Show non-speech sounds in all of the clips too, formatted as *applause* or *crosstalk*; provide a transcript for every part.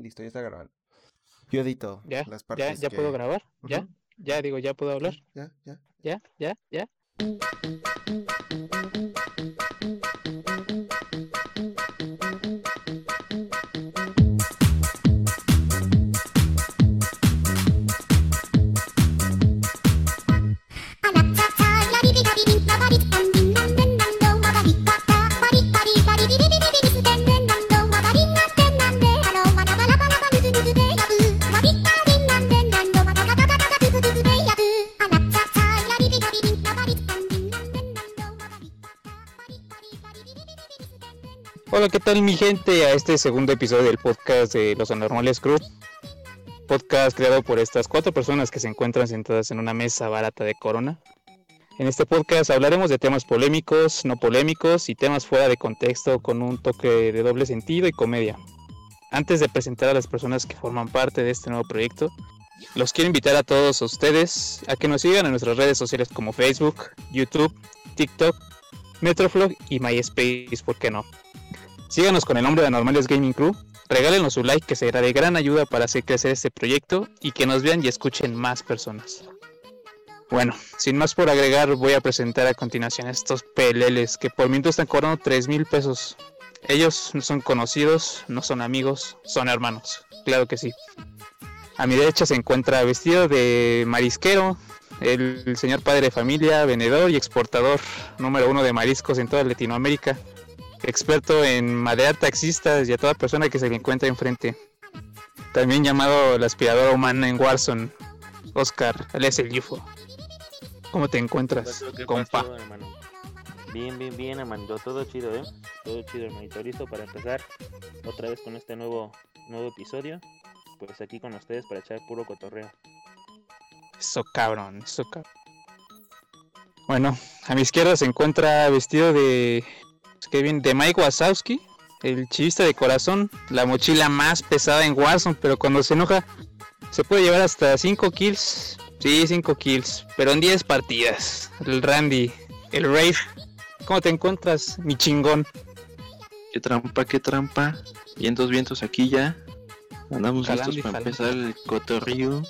Listo, ya está grabando. Yo edito ¿Ya? las ¿Ya, partes ya que- puedo grabar? ¿Ya? ¿Ya? Digo, ¿ya puedo hablar? Ya, ya. ¿Ya? ¿Ya? ¿Ya? Tal mi gente? A este segundo episodio del podcast de Los Anormales Crew. Podcast creado por estas cuatro personas que se encuentran sentadas en una mesa barata de Corona. En este podcast hablaremos de temas polémicos, no polémicos y temas fuera de contexto con un toque de doble sentido y comedia. Antes de presentar a las personas que forman parte de este nuevo proyecto, los quiero invitar a todos ustedes a que nos sigan en nuestras redes sociales como Facebook, YouTube, TikTok, Metroflog y MySpace, ¿por qué no? Síganos con el nombre de Anormales Gaming Crew, regálenos su like que será de gran ayuda para hacer crecer este proyecto y que nos vean y escuchen más personas. Bueno, sin más por agregar, voy a presentar a continuación estos peleles que por mientras están cobrando 3 mil pesos. Ellos no son conocidos, no son amigos, son hermanos, claro que sí. A mi derecha se encuentra vestido de marisquero, el señor padre de familia, vendedor y exportador número uno de mariscos en toda Latinoamérica, experto en maderar taxistas y a toda persona que se le encuentra enfrente. También llamado la aspiradora humana en Warzone, Oscar, alias el UFO. ¿Cómo te encuentras, ¿Qué compa? pasó, hermano? Bien, bien, bien, hermanito. Todo chido, ¿eh? Todo chido, hermanito. Listo para empezar otra vez con este nuevo, nuevo episodio. Pues aquí con ustedes para echar puro cotorreo. Eso cabrón, eso cabrón. Bueno, a mi izquierda se encuentra vestido de Kevin de Mike Wazowski, el chivista de corazón, la mochila más pesada en Warzone, pero cuando se enoja se puede llevar hasta 5 kills. Sí, 5 kills, pero en 10 partidas. El Randy, el Rafe. ¿Cómo te encuentras, mi chingón? Qué trampa, qué trampa. Vientos, vientos aquí ya. Andamos Jalando listos para empezar el cotorrío.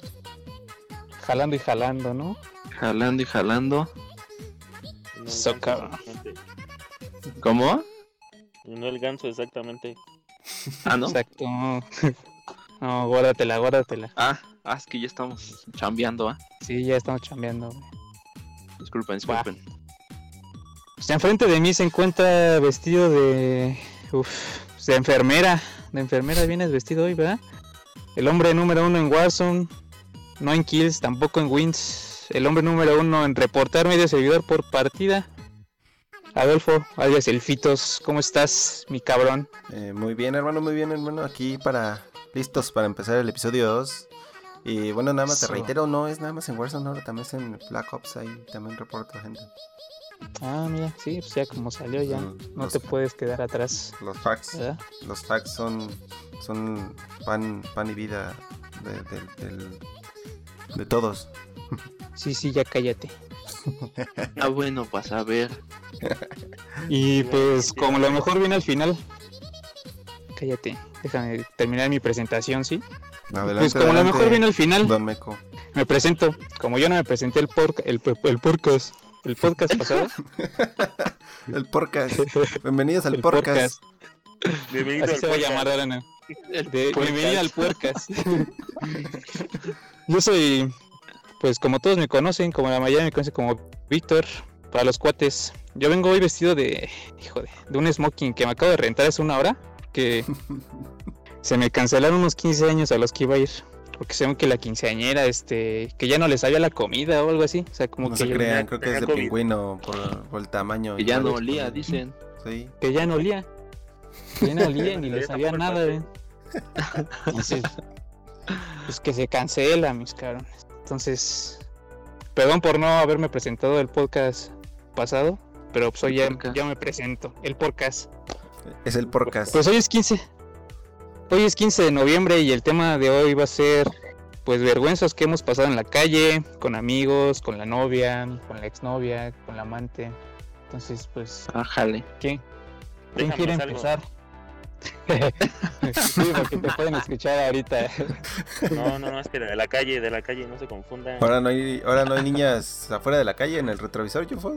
Jalando y jalando, ¿no? Jalando y jalando. Y ¿Cómo? No el ganso exactamente. Ah, ¿no? Exacto. *laughs* No, guárdatela, guárdatela. Ah, ah, es que ya estamos chambeando, ¿ah? Sí, ya estamos chambeando. güey. Disculpen, disculpen. Pues enfrente de mí se encuentra vestido de. Uf, de enfermera. De enfermera vienes vestido hoy, ¿verdad? El hombre número uno en Warzone. No en kills, tampoco en wins. El hombre número uno en reportar medio servidor por partida. Adolfo, alias el Fitos, ¿cómo estás, mi cabrón? Eh, muy bien, hermano, muy bien, hermano. Aquí para. Listos para empezar el episodio 2. Y bueno, nada más te reitero, no es nada más en Warzone, ahora también es en Black Ops. Ahí también reporto gente. Ah, mira, sí, pues ya como salió ya. Mm, No los- te puedes quedar atrás, Los facts. ¿verdad? Los facts son. Son pan, pan y vida de, de- de todos. Sí, sí, ya cállate. Ah, bueno, vas a ver. *laughs* Y pues como lo mejor viene al final. Cállate, déjame terminar mi presentación, ¿sí? Adelante, Pues como lo mejor viene al final, Don Meco. me presento. Como yo no me presenté el, por, el, el podcast, el podcast pasado. *laughs* El podcast. *laughs* Bienvenidos al el podcast. Bienvenido Así al se va a podcast. llamar podcast. bienvenido al podcast. yo soy, pues como todos me conocen, como la mayoría me conoce como Víctor, para los cuates. Yo vengo hoy vestido de, hijo de, de un smoking que me acabo de rentar hace una hora. Que *laughs* se me cancelaron unos 15 años a los que iba a ir. Porque según que la quinceañera, este, que ya no les sabía la comida o algo así. O sea, como No que, se yo- crean, creo que es de COVID. pingüino por, por el tamaño. Que ya no olía, por- dicen. Sí. que ya no olía. Que ya no olía ni Ya le está sabía nada, güey. Entonces, pues que se cancela, mis cabrones. Entonces, perdón por no haberme presentado el podcast pasado, pero pues hoy ya, me presento, el podcast. Es el podcast. Pues hoy es 15. Hoy es 15 de noviembre y el tema de hoy va a ser pues vergüenzas que hemos pasado en la calle, con amigos, con la novia, con la exnovia, con la amante. Entonces, pues, Ah, jale. ¿quién? ¿Quién Déjanos quiere algo. *laughs* Sí, porque te pueden escuchar ahorita. No, no, no, es que de la calle, de la calle, no se confundan. Ahora no hay, ahora no hay niñas afuera de la calle en el retrovisor, yo fue.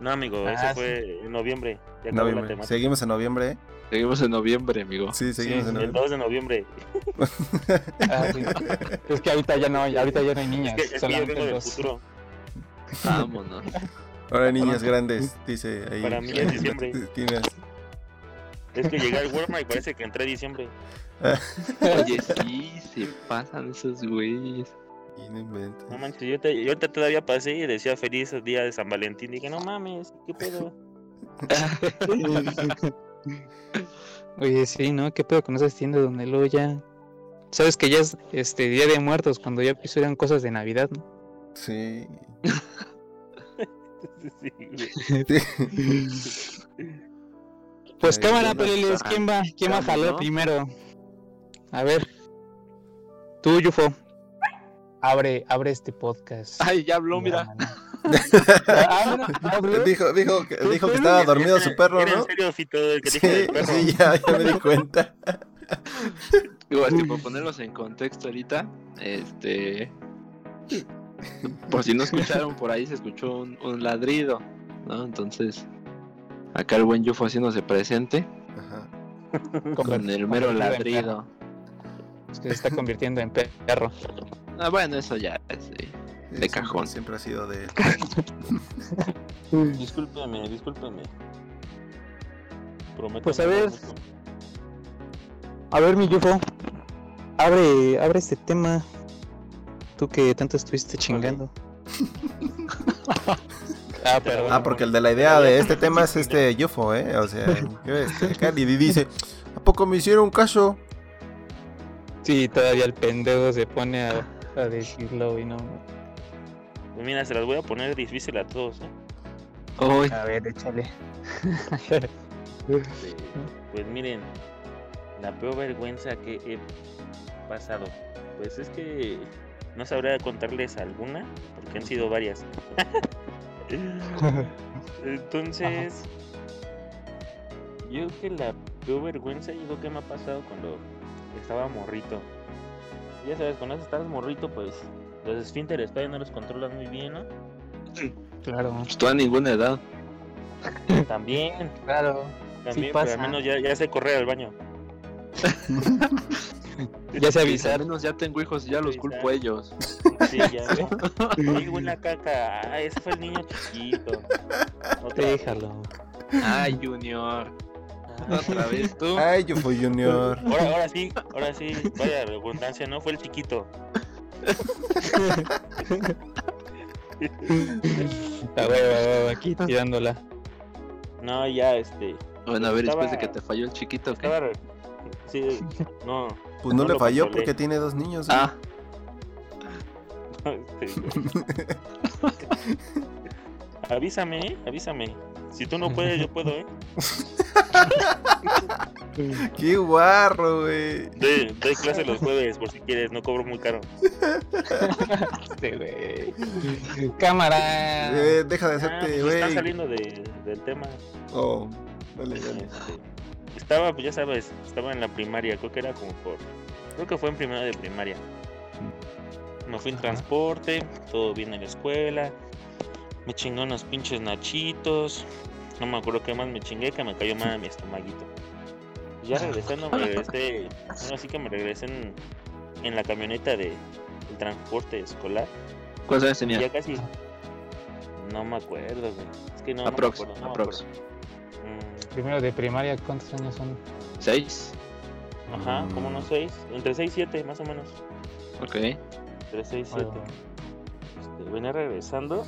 No, amigo, Ah, eso sí. fue en noviembre. Ya la Noviembre. temática. Seguimos en noviembre, ¿eh? Seguimos en noviembre, amigo. Sí, seguimos Sí, en El noviembre. 2 de noviembre. Ah, sí. Es que ahorita ya no, ahorita ya no hay niñas, Es que, es que yo solamente vengo del los- futuro. Vámonos. Ahora hay niñas grandes, dice ahí. Para mí es diciembre. *laughs* Es que llegué al *laughs* Walmart y parece que entré en diciembre. Oye, sí, se pasan esos güeyes. Y no. No manches, yo, te, yo ahorita todavía pasé y decía feliz día de San Valentín. Dije, no mames, ¿qué pedo? *laughs* Oye, sí, ¿no? ¿Qué pedo con esas tiendas donde luego ya... Sabes que ya es este Día de Muertos, cuando ya eran cosas de Navidad, ¿no? Sí. *laughs* Sí, güey. Pues Ay, cámara, no peleles. ¿quién va? ¿Quién va a jalar primero? A ver. Tú, Yufo. Abre, abre este podcast. *laughs* Ay, ya habló, mira. mano. Ah. *laughs* Dijo, dijo, que, dijo que estaba dormido su perro, ¿no? en serio, Fito, el que Sí, dije del perro. sí, ya, ya me di cuenta. *laughs* Digo, este, por ponerlos en contexto ahorita, este. Por si no escucharon, por ahí se escuchó un, un ladrido, ¿no? Entonces, acá el buen Yufo haciéndose presente Ajá. *laughs* con el mero ladrido. Es que se está convirtiendo en perro. Ah, bueno, eso ya es Sí, de siempre- cajón. Siempre ha sido de. *laughs* Discúlpeme, discúlpeme. Prometo. Pues, a ver. mucho. A ver, mi Yufo. Abre, abre este tema. Tú que tanto estuviste chingando. *laughs* ah. Ah, porque el de la idea de este tema es este Yufo, ¿eh? O sea, este, Cali dice: ¿A poco me hicieron caso? Sí, todavía el pendejo se pone a, a decirlo y no. Pues mira, se las voy a poner difícil a todos, ¿eh? Uy, A ver, échale. Este, *laughs* Pues miren, la peor vergüenza que he pasado. Pues es que no sabría contarles alguna, porque han sido varias. *laughs* Entonces, yo creo que la peor vergüenza, yo creo que me ha pasado cuando estaba morrito. Ya sabes, cuando estás morrito, pues los esfínteres todavía no los controlas muy bien, ¿no? claro. pues tú a ninguna edad. *laughs* También, Claro. también, pero pasa. al menos ya, ya sé correr al baño. *laughs* *laughs* Ya se avisaron. menos ya tengo hijos y ya los culpo a ellos. Sí, ya. Ay, huele a caca. Ah, ese fue el niño chiquito. Otra vez. Déjalo. Ay, Junior. Ah, Otra vez tú. Ay, Yufo Junior. Ahora, ahora sí, ahora sí. Vaya redundancia, no fue el chiquito. La hueva, aquí tirándola. No, ya, este. Bueno, a ver, después de que te falló el chiquito, ¿qué? Estaba. Sí, no. Pues no, No le falló controlé. porque tiene dos niños. ¿eh? Ah, *laughs* *laughs* avísame, ¿eh? avísame. Si tú no puedes, yo puedo, ¿eh? *laughs* Qué guarro, güey. Doy, doy clase los jueves, por si quieres, no cobro muy caro. Este, güey. Cámara. Eh, deja de Ah, hacerte, pues güey. están saliendo de- del tema. Oh, dale, dale. Este, estaba, pues ya sabes, estaba en la primaria, creo que era como por. Creo que fue en primero de primaria. Me fui en transporte, todo bien en la escuela. Me chingué unos pinches nachitos. No me acuerdo qué más me chingué, que me cayó mal a mi estomaguito. Ya *laughs* regresando, me regresé. Bueno, así que me regresé en, en la camioneta de, transporte escolar. ¿cuántos años y Ya tenía? casi. No me acuerdo, güey. Es que no, no me Aprox, acuerdo, no me aprox. acuerdo. Primero de primaria, ¿cuántos años son? ¿Seis? Ajá, como Mm. unos 6, entre 6 y 7 más o menos. Ok. Entre 6 y 7. Oh. Este, venía regresando,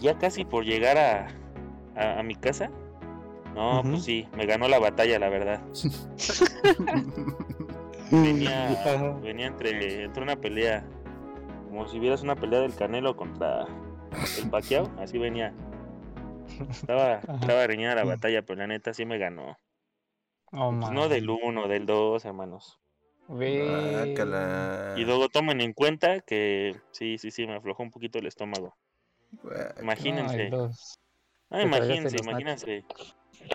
ya casi por llegar a, a, a mi casa. No, pues sí, me ganó la batalla, la verdad. *laughs* Venía, venía entre, entre una pelea, como si vieras una pelea del Canelo contra el Pacquiao, así venía. Estaba, estaba reñida la batalla, pero la neta sí me ganó. Oh, Pues no del 1, del 2, hermanos. Y luego tomen en cuenta que sí, sí, sí, me aflojó un poquito el estómago. Imagínense. Ay, Ah, imagínense, imagínense.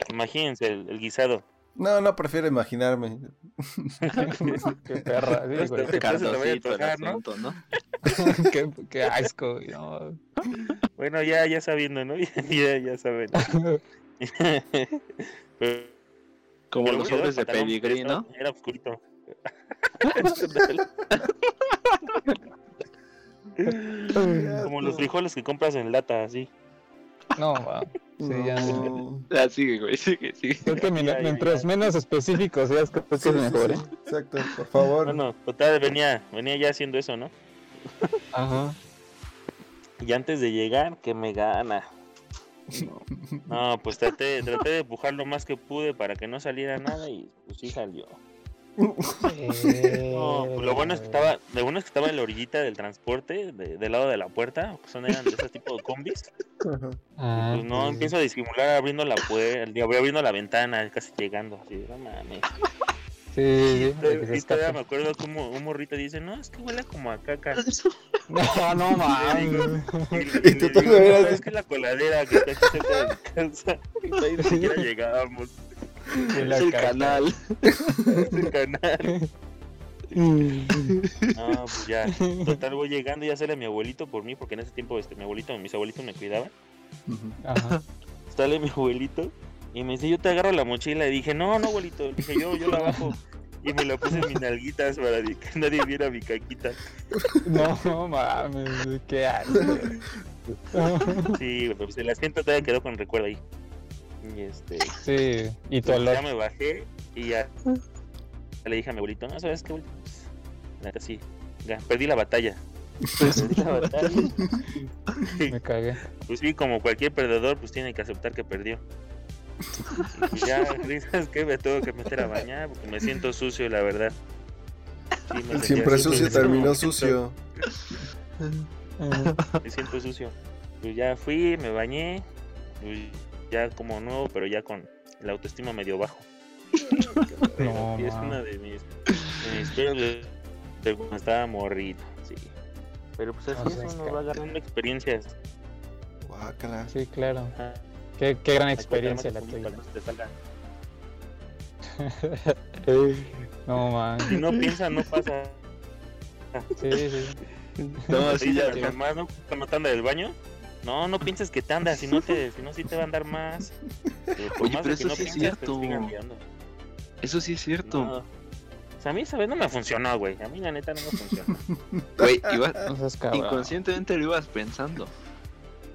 Imagínense el, el guisado. No, no, prefiero imaginarme. *laughs* qué perra. sí, güey. Este el tocar, ¿no? asunto, ¿no? *laughs* qué, qué asco. no. Bueno, ya, ya sabiendo, ¿no? *laughs* ya, ya saben. Pero, Como pero los sobres de pedigrí, ¿no? Era oscurito. Como los frijoles que compras en lata, así. No, va. Sí, ya. No. Ah, sigue, güey, sigue, sigue. Creo que mi- Ya, ya, mientras ya. menos específico seas, creo que Sí, es mejor, sí, ¿eh? Exacto, por favor. Bueno, total, venía, venía ya haciendo eso, ¿no? Ajá. Y antes de llegar, que me gana. No, pues traté, traté de empujar lo más que pude para que no saliera nada y pues sí salió. No, pues lo bueno es que estaba, lo bueno es que estaba en la orillita del transporte, de- del lado de la puerta, que son eran de ese tipo de combis. Ah, Pues no, sí. empiezo a disimular abriendo la puerta, abriendo la ventana, casi llegando, así, no mames. Sí, sí, Y todavía me acuerdo como un morrito dice, no, es que huele como a caca. *laughs* No, no mames. Y, Y tú le digo, todavía "No, así- es que la coladera que está aquí cerca de mi casa. Y ni siquiera *laughs* llegábamos *laughs* *laughs* Es el caca. canal. a este canal. No, pues ya. Total, voy llegando y ya sale mi abuelito por mí, porque en ese tiempo este, mi abuelito, mis abuelitos me cuidaban. Ajá. Sale mi abuelito y me dice, yo te agarro la mochila. Y dije, no, no, abuelito. Le dije, yo, yo la bajo. Y me la puse en mis nalguitas para que nadie viera mi caquita. No, no mames, qué asco. Sí, pues el asiento todavía quedó con recuerdo ahí. Y este, Sí, y tu olor. ya me bajé y ya le dije a mi abuelito, no, ¿sabes qué, abuelito? Pues, sí, ya, perdí la batalla. *laughs* Perdí la batalla. *laughs* Me cagué. Pues sí, como cualquier perdedor, pues tiene que aceptar que perdió. Y pues ya, *laughs* ¿sabes qué? Me tengo que meter a bañar porque me siento sucio, la verdad. Sí, me Siempre así, sucio pues, terminó sucio. Me siento sucio. Pues ya fui, me bañé, pues ya como nuevo, pero ya con la autoestima medio bajo. *laughs* No, es una de mis, de mis de, de cuando estaba morrito, sí. Pero pues así No es, uno va agarrando experiencias. Guácala. Sí, claro. Ajá. Qué, qué gran experiencia la tuya. *laughs* no se te salga. No, man. Si no piensa, no pasa. Sí, sí. No, Te sí, dice ya. mamá, ¿no? Te anda del baño. No, no pienses que te anda, si no te, si no sí te va a andar más. Eh, por Oye, más pero eso no sí es pienses, te cierto. sigan liando. Eso sí es cierto. No. O sea, a mí esa vez no me funcionó, güey. A mí la neta no me funcionó. *laughs* Güey, *laughs* No inconscientemente lo ibas pensando.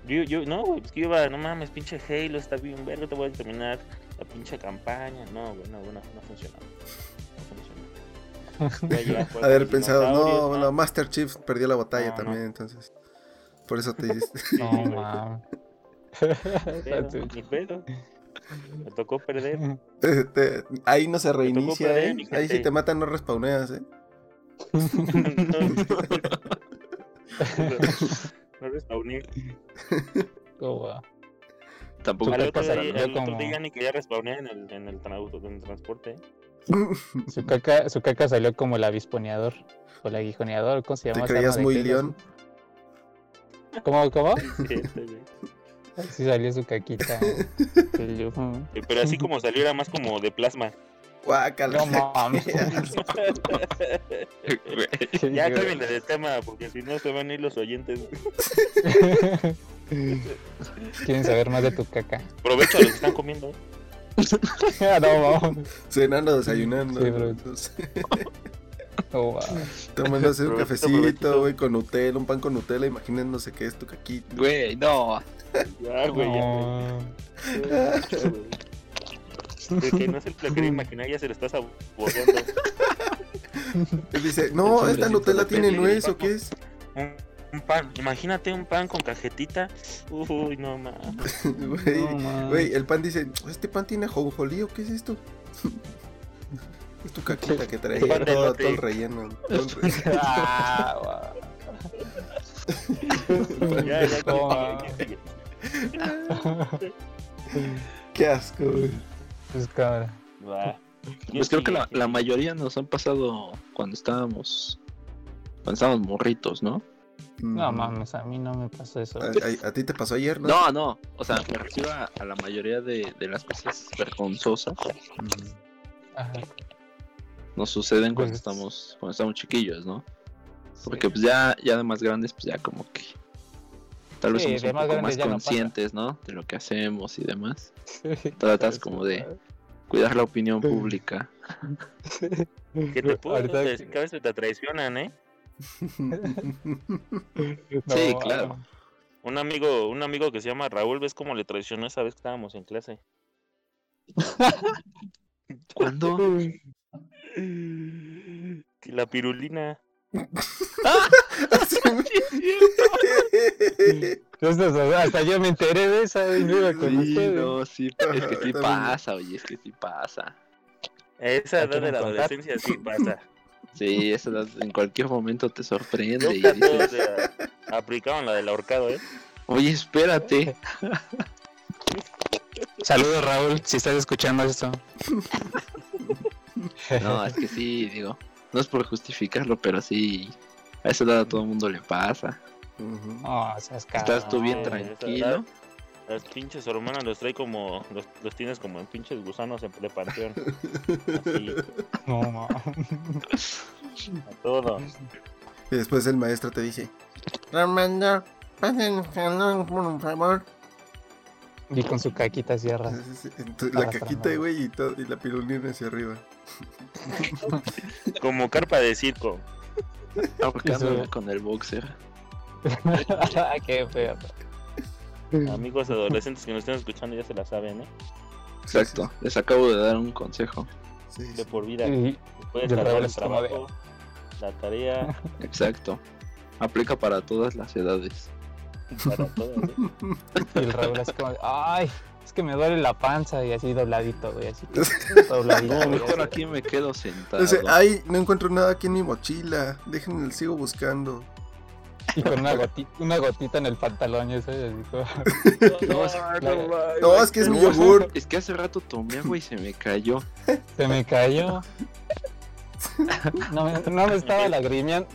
Yo, yo, no, güey, es que yo iba, no mames, pinche Halo, está bien verga, te voy a terminar la pinche campaña. No, güey, no, no, no funcionó. No funcionó. Voy a llegar por Haber pensado, no, no, Master Chief perdió la batalla No, no. también, entonces. Por eso te. Sí, *laughs* No, *laughs* ni pedo. Me tocó perder. Te- te- ahí no se reinicia, perder, ¿eh? Ahí si te matan no respawneas, ¿eh? *laughs* no respawné. Oh, wow. Tampoco Al Su otro, caca día, al otro como- día ni quería respawnear en el, en el, en el transporte. Su caca, su caca salió como el avisponeador. O el aguijoneador, ¿cómo se Te llama? esa creías muy león. ¿Cómo, cómo? Sí, salió su caquita. *laughs* Mm, Pero así como salió era más como de plasma. Guácala. No mames. *laughs* Ya *laughs* cámbienle de tema porque si no se van a ir los oyentes. Quieren saber más de tu caca. Provecho a los que están comiendo. Ah, no, vamos. Cenando, desayunando. Sí, No, va. tomándose un cafecito, güey, con Nutella, un pan con Nutella, imaginándose que es tu caquita. Güey, no. Ya, güey, ya. No. Güey. El que no se lo quería imaginar ya se lo está saboreando. Él dice, no, esta Nutella de tiene nuez, ¿o qué es? Un, un pan, imagínate un pan con cajetita. Uy, no mames. *laughs* Güey, No, el pan dice, ¿este pan tiene jonjolí o qué es esto? Es tu caquita que trae todo, el relleno. *laughs* todo el relleno. *laughs* Ah, guau. *laughs* Ya, ya, No, que- man. que- Qué asco, güey. Pues cámara. Pues creo que la, la mayoría nos han pasado cuando estábamos. Cuando estábamos morritos, ¿no? No Mm. mames, a mí no me pasó eso. A, a- a ti te pasó ayer, ¿no? No, no. O sea, me refiero a, a la mayoría de, de las cosas vergonzosas. Mm. Ajá. Nos suceden cuando Pues- estamos cuando estamos chiquillos, ¿no? Porque pues ya ya de más grandes pues ya como que tal vez Sí, somos un más poco más no conscientes, ¿no? De lo que hacemos y demás. *laughs* Tratas como de cuidar la opinión pública. *laughs* ¿Qué te puedo Ahorita decir? Que a veces te traicionan, ¿eh? *laughs* Sí, No, claro. Un amigo, un amigo que se llama Raúl, ¿ves cómo le traicionó esa vez que estábamos en clase? ¿Cuándo? Que La pirulina. Hasta, hasta yo me enteré de esa, iba con Sí, no, sí, es que sí pasa, oye, es que sí pasa. Esa ¿La edad de la contar? adolescencia sí pasa. Sí, esa edad en cualquier momento te sorprende y dices, aplicaban la del ahorcado, ¿eh? oye, espérate. Saludos, Raúl, si estás escuchando esto. *laughs* No, es que sí, digo, no es por justificarlo, pero sí, a esa edad a todo el mundo le pasa. Ujú. No, seas Estás tú bien tranquilo. edad, Las pinches hormonas los trae como. Los, los tienes como en pinches gusanos en de panteón. Así, *laughs* No, no. a todo. Y después el maestro te dice: Ramanda, pasen el salón, por favor. Y con su caquita cierra. Sí, sí, sí. Entonces, la caquita, güey, y, todo- y la pirulina hacia arriba. *laughs* Como carpa de circo. Ahorcándome Eso. con el boxer. *laughs* Qué feo. Amigos adolescentes que nos estén escuchando ya se la saben, ¿eh? Exacto, les acabo de dar un consejo. Sí, sí, De por vida. Yo cargar el de- trabajo, la tarea, Exacto. Aplica para todas las edades. Y el Raúl así como, ay, es que me duele la panza y así dobladito, güey, así *laughs* dobladito. No, mejor así. aquí me quedo sentado. Dice, ay, no encuentro nada aquí en mi mochila. Déjenme, sigo buscando. Y con una gotita, una gotita en el pantalón, eso, *laughs* No, es, No, es que es mi yogur. es que hace rato tomé agua y se me cayó. se me cayó. *laughs* No me, no me estaba lagrimeando,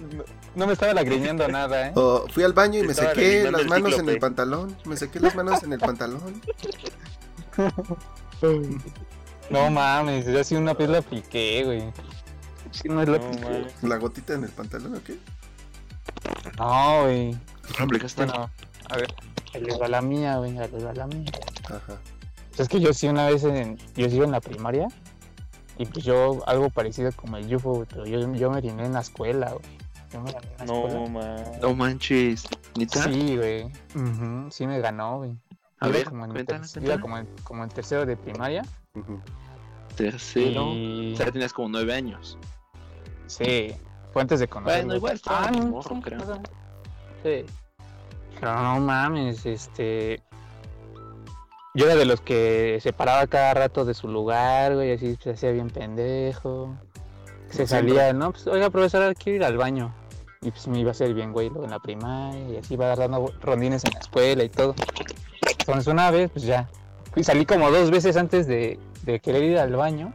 no me estaba lagrimeando nada, ¿eh? O fui al baño y me sequé adivinando las el manos en el pantalón. Me sequé las manos en el pantalón. *laughs* No mames, yo así una vez la apliqué, güey. Sí, no es la No, apliqué. mames. ¿La gotita en el pantalón o qué? No, güey. ¿No aplicaste? Bueno, a ver, les va la mía, güey, les va la mía. Ajá. Pues es que yo sí una vez en, yo sigo en la primaria y pues yo algo parecido como el UFO, güey, pero yo, yo me oriné en la escuela, güey. Yo me en la No, man. No manches. ¿Nita? Sí, güey. Sí me ganó, güey. A Iba ver, como en, cuéntame, iba como en, como en tercero de primaria. Tercero. Y... O sea, tenías como nueve años. Sí, fue antes de conocerlo. Bueno, igual estaba Ah, no, morro, creo. Sí. Pero no mames, este... Yo era de los que se paraba cada rato de su lugar, güey, así se hacía bien pendejo. Se salía, ¿no? Pues, oiga, profesora, quiero ir al baño. Y pues me iba a hacer bien, güey, luego en la primaria, y así iba dando rondines en la escuela y todo. Entonces una vez, pues ya. Salí como dos veces antes de, de querer ir al baño.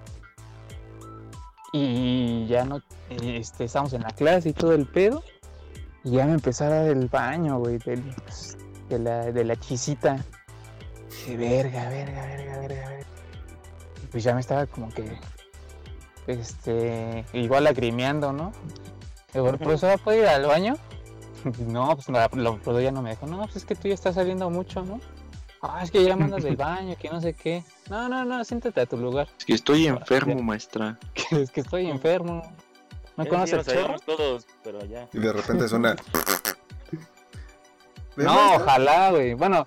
Y ya no, este, estábamos en la clase y todo el pedo. Y ya me empezó a dar el baño, güey, del- pues, de, la, de la chisita. Dije, verga, verga, verga, verga, verga. Y pues ya me estaba como que, este, igual lagrimeando, ¿no? Digo, profesora, ¿puedo ir al baño? *laughs* No, pues la, la profesora ya no me dejó. No, pues es que tú ya estás saliendo mucho, ¿no? Ah, es que ya mandas del *laughs* baño, que no sé qué. No, no, no, siéntate a tu lugar. Es que estoy enfermo, maestra. *laughs* Que es que estoy enfermo. ¿No Eh, conoces el sabíamos todos, pero ya. Y de repente suena. ¿Ve, No, maestra? ojalá, güey. Bueno,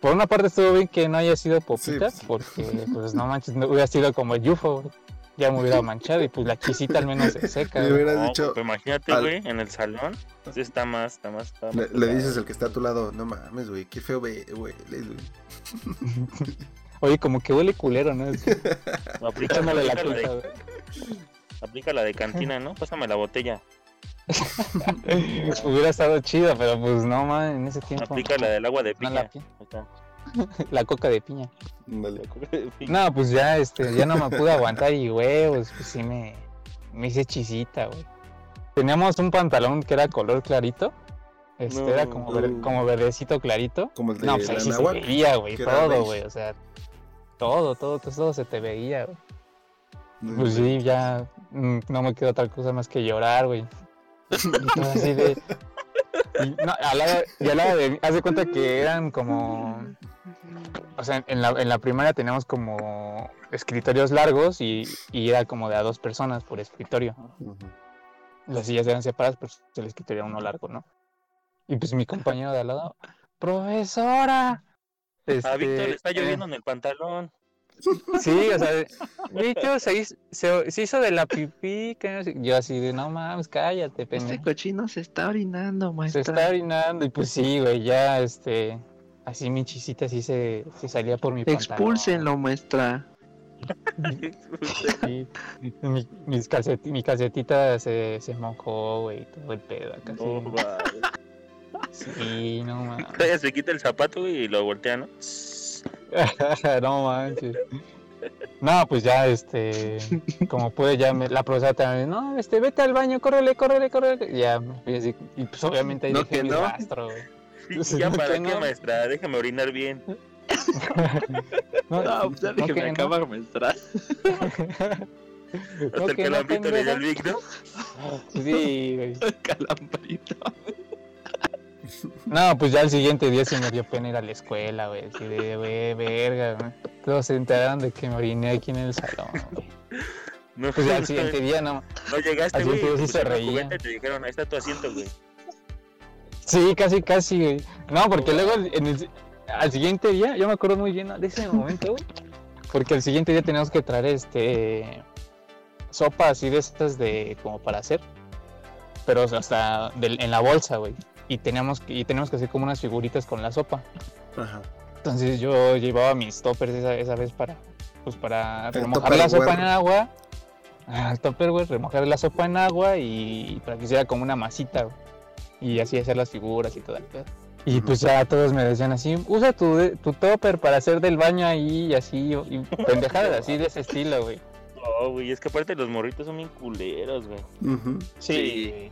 por una parte estuvo bien que no haya sido popita, Sí, porque pues no manches, no hubiera sido como el UFO, güey. Ya me hubiera manchado y pues la chisita al menos se seca. Le hubieras No, dicho. pues imagínate, al- güey, en el salón. Sí está más, está más. Está Le, más le dices al que está a tu lado, no mames, güey, qué feo ve, güey. güey". *laughs* Oye, como que huele culero, ¿no? Es- *laughs* Echándole la la de, la de cantina, ¿no? Pásame la botella. *laughs* Hubiera estado chido, pero pues no, man, en ese tiempo. Aplica la del agua de No, piña. *laughs* la, pi- Ahí está. la coca de piña. No, pues ya, este, ya no me pude aguantar y huevos, pues sí me, me hice chisita, güey. Teníamos un pantalón que era color clarito. Este No, era como, ver- como verdecito clarito. Como el de No, pues ahí sí se veía, güey, todo, güey, o sea, todo, todo, todo, todo se te veía, güey. Pues sí, ya mm, no me queda otra cosa más que llorar, güey. *laughs* Así de. Y, no, al lado, y al lado de mí, haz de cuenta que eran como. O sea, en la, en la primaria teníamos como escritorios largos y, y era como de a dos personas por escritorio. Las sillas eran separadas, pero el escritorio era uno largo, ¿no? Y pues mi compañero de al lado, ¡profesora! A Víctor le está Este, lloviendo en el pantalón. Sí, o sea, de- Víctor se hizo, se, se hizo de la pipí. que Yo así de, no mames, cállate, Este pendejo. cochino se está orinando, Se maestra. está orinando. Y pues sí, güey, ya, este, así mi chisita sí se, se salía por mi pantalón. Expúlsenlo, maestra. *laughs* Sí, mi, mis calceti- mi calcetita se, se mojó, güey, todo el pedo acá. sí. No, vale. Sí, no mames. Se quita el zapato güey, y lo voltea, ¿no? *laughs* no manches. No, pues ya, este, como pude, ya me- la profesora también, no, este, vete al baño, córrele, córrele, córrele. Ya, así, y pues obviamente ahí No, dejé que mi no. rastro, güey. Ya No, para qué, no. maestra, déjame orinar bien. *laughs* No, No, pues ya no, déjeme no. acabar, maestra. Hasta No, el calambrito le dio el. Vic, ¿no? Sí, güey. *laughs* Calambrito. No, pues ya el siguiente día sí me dio pena ir a la escuela, güey. Así de, güey, verga, güey. Todos se enteraron de que me oriné aquí en el salón, güey. No, Pues ya el siguiente día, no. no llegaste, al güey. siguiente día sí te se reía. te dijeron, ahí está tu asiento, güey. Sí, casi, casi, güey. No, porque luego en el, al siguiente día, yo me acuerdo muy bien de ese momento, güey. Porque al siguiente día teníamos que traer este sopa así de estas de como para hacer. Pero hasta en la bolsa, güey. Y teníamos que, y teníamos que hacer como unas figuritas con la sopa. Ajá. Entonces yo llevaba mis toppers esa, esa vez para, pues para El remojar la sopa en agua. El topper, güey, remojar la sopa en agua y para que hiciera como una masita, güey. Y así hacer las figuras y todo el pedo. Y pues ya todos me decían así, usa tu, tu topper para hacer del baño ahí y así, y pendejadas así de ese estilo, güey. No, güey, es que aparte los morritos son bien culeros, güey. Sí. Sí,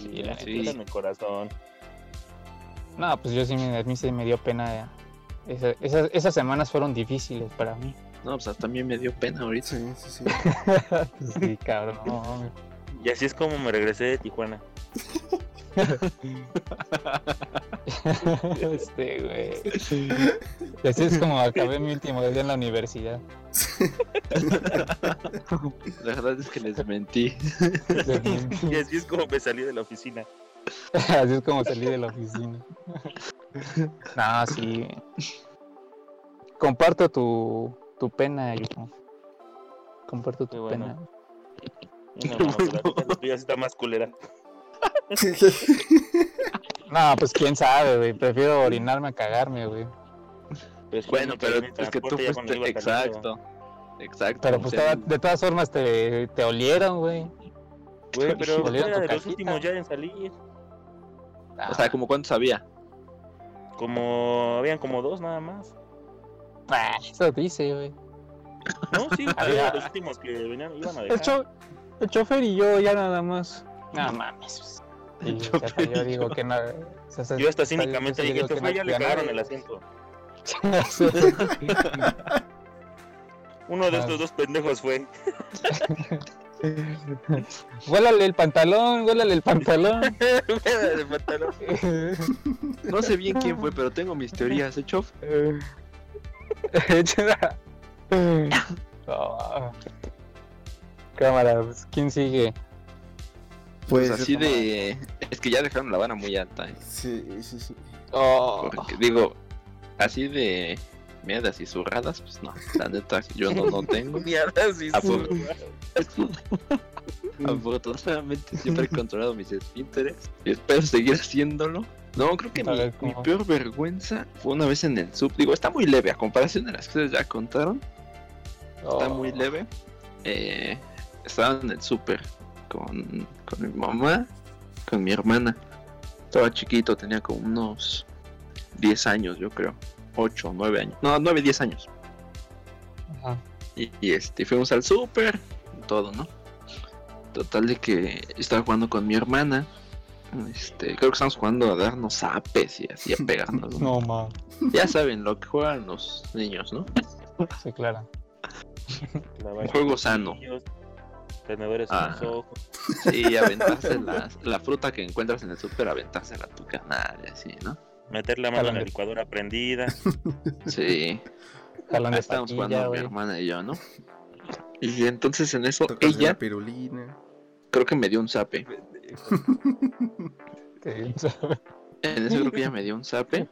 Sí, la sí. neta. en el corazón. No, pues yo sí, me, a mí sí me dio pena. Esa- esas, esas semanas fueron difíciles para mí. No, pues hasta a mí me dio pena ahorita. Sí, sí, sí. Pues *laughs* sí, cabrón. no. Y así es como me regresé de Tijuana. *laughs* este, güey. Y así es como acabé mi último día en la universidad. La verdad es que les mentí. *laughs* Y así es como me salí de la oficina. *laughs* Así es como salí de la oficina. No, sí. Comparto tu, tu pena, hijo. Comparto tu bueno. pena. No, no, pero ahorita la tuya sí está más culera. No, pues quién sabe, güey. Prefiero orinarme a cagarme, güey. Pues, Bueno, pero es que tú fuiste. Exacto. Exacto. Pero pues sea, de todas formas te, te olieron, güey. Güey, pero Olieron era de los últimos ya en salir. O sea, como cuánto sabía. Como, habían como dos nada más. Ah, eso dice, güey. No, sí, *laughs* Había- los últimos que venían, iban a dejar. El chofer y yo ya nada más. No mames. El chofer y yo yo. digo que no. o sea, Yo hasta cínicamente dije, este fue no ya le cagaron el asiento. *laughs* Uno de Ah. estos dos pendejos fue. *laughs* Huélale el pantalón, huélale el pantalón. *laughs* de pantalón. No sé bien quién fue, pero tengo mis teorías, ¿eh, chof? Oh. Cámara, pues, ¿quién sigue? Pues, Pues así de. Es que ya dejaron la vara muy alta, ¿eh? Sí, sí, sí. Oh. Porque digo, así de mierdas y zurradas, pues no, la neta, yo no, no tengo. Mierda, sí, Ah, sí. por- Afortunadamente siempre he controlado mis esfínteres y espero seguir haciéndolo. No, creo que mi, ver, mi ¿cómo? peor vergüenza fue una vez en el sub. Digo, está muy leve a comparación de las que ustedes ya contaron. Está muy Oh. leve. Eh, estaba en el súper con, con mi mamá, con mi hermana. Estaba chiquito, tenía como unos 10 años, yo creo. 8 o 9 años. No, 9, 10 años. Ajá. Y, y, este, fuimos al súper, todo, ¿no? Total de que estaba jugando con mi hermana. Este, creo que estamos jugando a darnos zapes y así a *laughs* pegarnos. ¿no? No. Ya saben lo que juegan los niños, ¿no? Sí, claro. lavar Juego sano. Tenedores en Ajá. los ojos. Sí, *laughs* aventarse la, la fruta que encuentras en el súper, aventársela a tu canal y así, ¿no? Meter la mano en la Jalando. licuadora prendida. *laughs* Sí. Estábamos patilla, jugando mi hermana y yo, ¿no? Y entonces en eso ella la pirulina. creo que me *laughs* dio un zape. En eso creo que ella me dio un zape.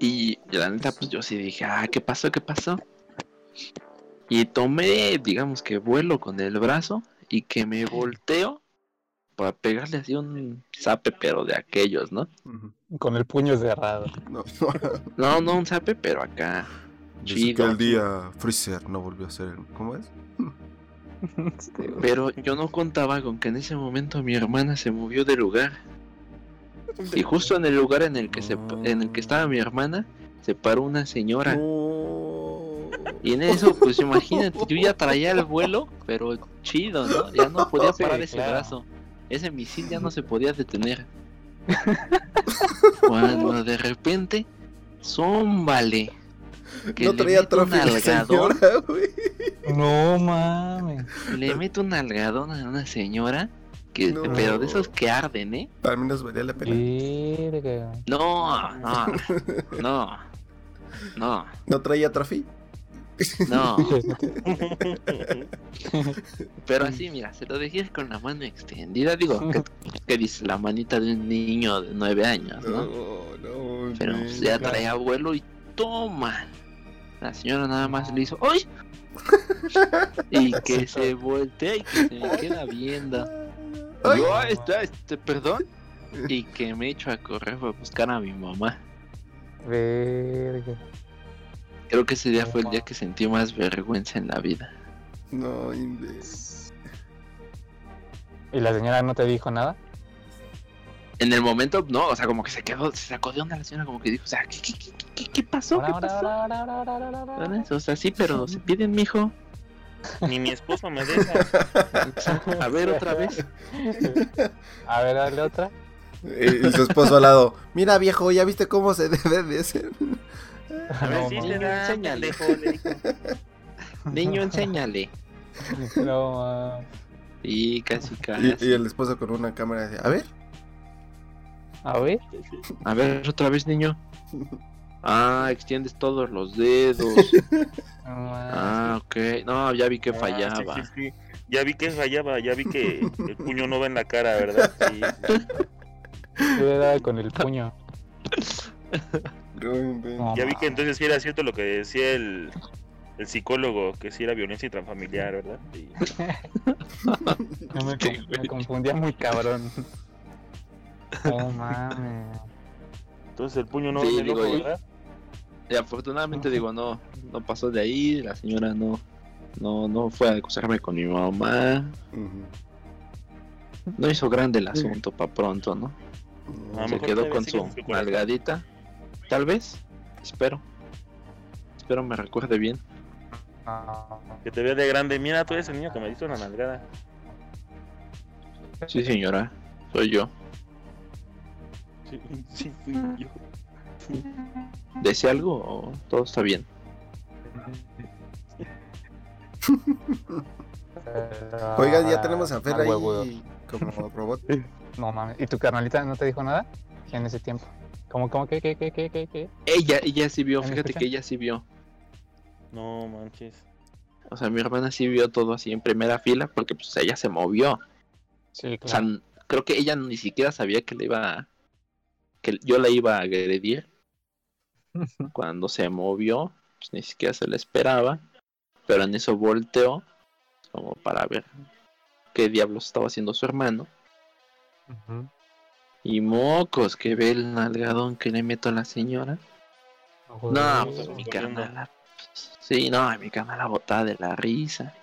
Y la neta, pues yo sí dije, ah, ¿qué pasó? ¿Qué pasó? Y tomé, digamos que vuelo con el brazo y que me volteo para pegarle así un zape, pero de aquellos, ¿no? Con el puño cerrado. No. *laughs* No, no un zape, pero acá. Dice Chido. que el día Freezer no volvió a ser el... ¿Cómo es? *laughs* Pero yo no contaba con que en ese momento mi hermana se movió de lugar. Y justo en el lugar en el que se en el que estaba mi hermana, se paró una señora. No. Y en eso, pues imagínate, yo ya traía el vuelo, pero chido, ¿no? Ya no podía Sí, parar ese claro. brazo. Ese misil ya no se podía detener. *laughs* Cuando de repente, zómbale. que No le traía algadón, señora, güey. No mames. le meto un algadón a una señora, que, No. pero de esos que arden, ¿eh? Al menos valía la pena. No, no, no, no, *laughs* ¿No traía trafi? *laughs* no. *laughs* Pero así, mira, se lo dejé con la mano extendida. Digo, que, que dice la manita de un niño de nueve años, ¿no? no, Pero güey. pues, ya traía abuelo y toma. La señora nada más le hizo ¡Ay! Y *laughs* que se voltea y que se me queda viendo. Ay. Yo, "Ay, está, este, perdón. Y que me echo a correr para buscar a mi mamá. Verga. Creo que ese día fue el día que sentí más vergüenza en la vida. No, inves. ¿Y la señora no te dijo nada? En el momento, no, o sea, como que se quedó, se sacó de onda la señora, como que dijo, o sea, ¿qué, qué, qué, qué, qué pasó? ¿Qué pasó? O sea, sí, pero *laughs* se piden, mijo. Ni mi esposo me deja. *laughs* A ver, otra vez. A ver, dale otra. Y y su esposo al lado. Mira, viejo, ¿ya viste cómo se debe de hacer? A ver No, si mames. te da, Enséñale. Niño, enséñale. No. Y casi, casi. Y, y el esposo con una cámara dice, a ver. A ver. A ver, otra vez, niño. Ah, extiendes todos los dedos. Ah, ok. No, ya vi que Ah, sí, fallaba. sí, sí. Ya vi que fallaba, ya vi que el puño no va en la cara, ¿verdad? Sí. Yo le daba con el puño. Ya vi que entonces sí era cierto lo que decía el, el psicólogo, que sí era violencia intrafamiliar, ¿verdad? Sí. *laughs* Me, con- me confundía muy cabrón. *laughs* No mames. Entonces el puño no Sí, el digo ojo. ¿verdad? Y afortunadamente digo, no, no pasó de ahí. La señora no, no, no fue a acusarme con mi mamá. No hizo grande el asunto para pronto, ¿no? A Se quedó con su nalgadita. Tal vez. Espero. Espero me recuerde bien. No. Que te vea de grande. Mira, tú eres el niño que me diste una nalgada. Sí, señora. Soy yo. Sí, sí, fui yo. ¿Desea algo o todo está bien? *laughs* Oigan, ya tenemos a Fer Ah, huevo. como robot. *laughs* No mames. ¿Y tu carnalita no te dijo nada en ese tiempo? ¿Cómo, cómo, qué, qué, qué, qué, qué, qué? Ella, ella sí vio, ¿Ya me fíjate que ella sí vio. No manches. O sea, mi hermana sí vio todo así en primera fila porque pues ella se movió. Sí, O sea, claro. creo que ella ni siquiera sabía que le iba a- que yo la iba a agredir *laughs* cuando se movió, pues ni siquiera se le esperaba, pero en eso volteó como para ver qué diablos estaba haciendo su hermano Ujú. Y mocos que ve el nalgadón que le meto a la señora. No, pues mi carnal. Sí, no, mi carnal la botada de la risa.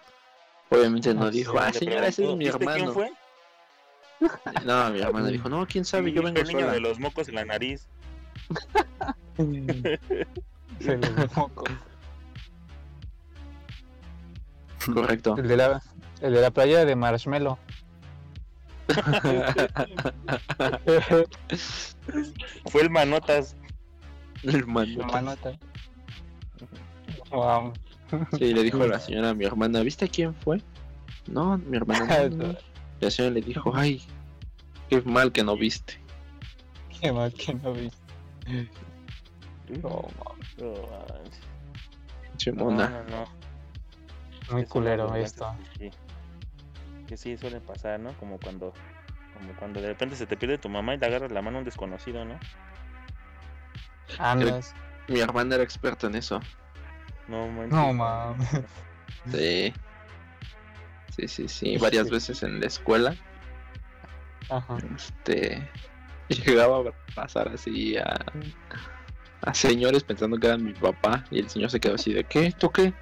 Obviamente no dijo, ah, señora, ese es mi ¿viste hermano. quién fue? *laughs* No, mi hermana dijo, no, quién sabe, yo vengo el niño sola. de los mocos en la nariz. *laughs* Se le dio moco. Correcto. El de la, el de la playa de Marshmallow. *laughs* Fue el manotas. Hermano. La manota. Wow. Sí, le dijo la *laughs* señora a mi hermana, ¿viste quién fue? No, mi hermana. no, *laughs* no". La señora le dijo, ay, qué mal que no viste. Qué mal que no vi. No, No, no, muy culero esto. sí. Que sí suele pasar, ¿no? Como cuando, como cuando de repente se te pierde tu mamá y te agarras la mano a un desconocido, ¿no? Andas. Mi hermana era experta en eso. No manches. No, mames. Sí. Sí, sí, sí. Varias veces en la escuela. Ajá. Este. Llegaba a pasar así a. A señores pensando que era mi papá. Y el señor se quedó así de ¿qué? ¿Esto qué?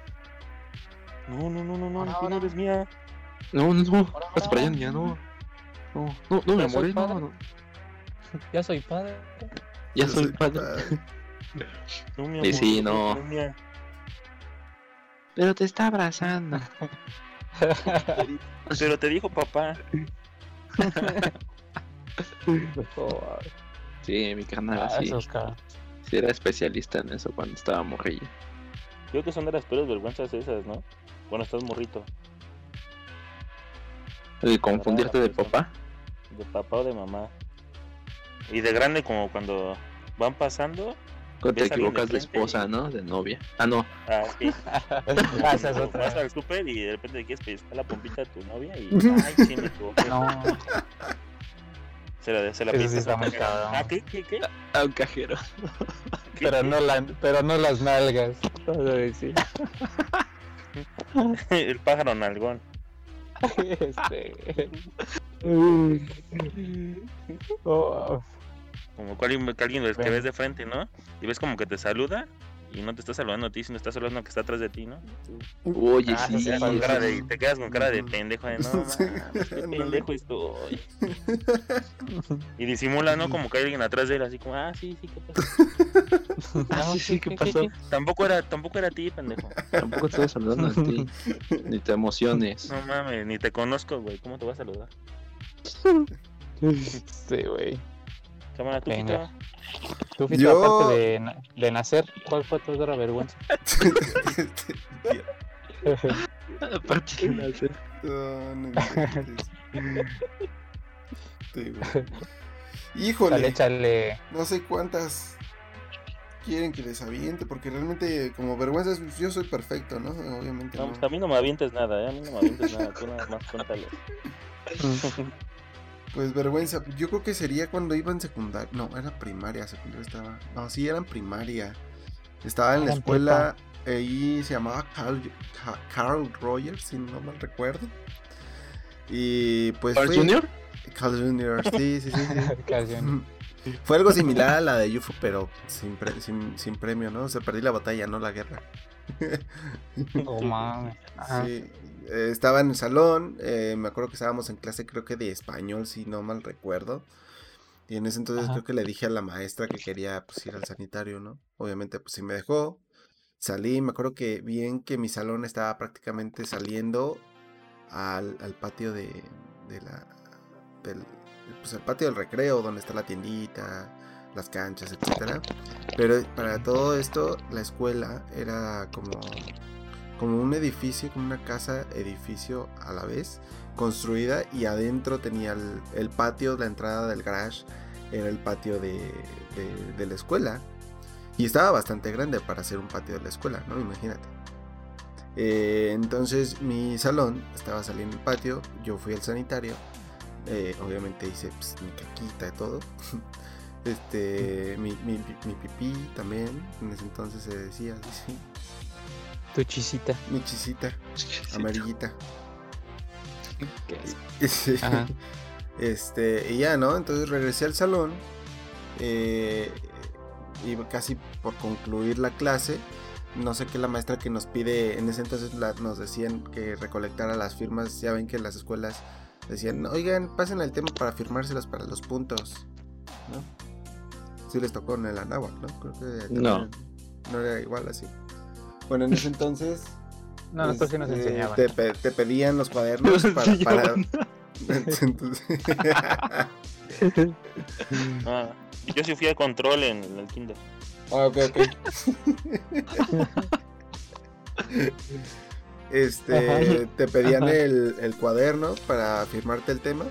No, no, no, no, no, tú no eres mía. No, no, no. Vas para allá, niña, no. No, no, no, soy amor, no, no. Ya soy padre. Ya soy padre. *laughs* No, mi Y amor, sí, tú no. mía. Pero te está abrazando. *laughs* Pero te dijo papá. *laughs* Sí, mi carnal, ah, sí. Sí, era especialista en eso cuando estaba morrillo. Creo que son de las peores vergüenzas esas, ¿no? Cuando estás morrito. El confundirte de papá. De papá o de mamá. Y de grande como cuando van pasando. Cuando te equivocas de esposa, y- ¿no? De novia. Ah, no. Ah, sí. *laughs* O otra. Vas al súper y de repente le quieres pellizcar la pompita a tu novia y. *laughs* Ay, sí, me equivoqué. No, Se la, se la Eso sí está muy cajero. Ah, ¿qué? ¿Qué? ¿Qué? A un cajero. ¿Qué? pero no, la, pero no las nalgas. Vas a decir. *laughs* El pájaro nalgón. Este. *laughs* Oh, Como que alguien, que alguien que ves de frente, ¿no? Y ves como que te saluda y no te está saludando a ti, sino está saludando al que está atrás de ti, ¿no? Oye, Ah, sí. sí, Te quedas con sí, cara de, te quedas con cara de Ujú. pendejo de *laughs* no, Sí. mames, qué pendejo estoy. *laughs* Y disimula, ¿no? Como que hay alguien atrás de él, así como, ah, sí, sí, ¿qué pasó? *laughs* Ah, sí, sí, ¿qué pasó? Tampoco era, tampoco era a ti, pendejo. Tampoco te estoy saludando a ti. Ni te emociones. No mames, ni te conozco, güey. ¿Cómo te voy a saludar? Sí, güey. Cámara, tú, Venga. Tú, Fito, Yo- aparte de, de nacer, ¿cuál fue tu otra vergüenza? Aparte de nacer. No, no inventes. Sí, güey. Dale, Híjole, échale. no sé cuántas quieren que les aviente, porque realmente como vergüenzas yo soy perfecto, ¿no? Obviamente No, no. pues a mí no me avientes nada, ¿eh? A mí no me avientes nada. Tú nada más cuéntale. Pues vergüenza, yo creo que sería cuando iba en secundaria, no, era primaria, secundaria estaba, no, sí, era en primaria. Estaba en la escuela, ahí se llamaba Carl, Ca- Carl Rogers, si no mal recuerdo. Y pues ¿Carl Junior? Carl Jr., sí, sí, sí. sí. *laughs* Canción. Fue algo similar a la de UFO, pero sin, pre- sin, sin premio, ¿no? O sea, perdí la batalla, no la guerra. No *laughs* mames. Ajá. Sí, eh, estaba en el salón, eh, me acuerdo que estábamos en clase creo que de español, si no mal recuerdo. Y en ese entonces Ajá. creo que le dije a la maestra que quería pues, ir al sanitario, ¿no? Obviamente pues sí me dejó. Salí, me acuerdo que bien que mi salón estaba prácticamente saliendo al, al patio de, de la... Del, pues el patio del recreo, donde está la tiendita, las canchas, etcétera. Pero para todo esto, la escuela era como como un edificio, como una casa edificio a la vez, construida y adentro tenía el, el patio, la entrada del garage era el patio de, de- la escuela. Y estaba bastante grande para ser un patio de la escuela, ¿no? Imagínate. Eh, entonces mi salón estaba saliendo del patio, yo fui al sanitario, eh, obviamente hice pues, mi caquita y todo. *laughs* Este, mi, mi, mi pipí también, en ese entonces se decía así, Tu chisita. mi chisita amarillita. ¿Qué es? *laughs* Sí. Ajá. Este, y ya, ¿no? Entonces regresé al salón. eh, iba casi por concluir la clase. No sé qué la maestra que nos pide, en ese entonces la- nos decían que recolectara las firmas. Ya ven que las escuelas decían, oigan, pasen el tema para firmárselas para los puntos. ¿No? Sí les tocó en el Anáhuac, ¿no? Creo que No. no era igual así. Bueno, en ese entonces *laughs* No, nosotros sí nos este, enseñaban. Te, pe- te pedían los cuadernos Nos para. para- enseñaban. *laughs* *laughs* Entonces- Ah, yo sí fui a control en el kinder. Ah, ok, ok. Este, te pedían el, el cuaderno para firmarte el tema,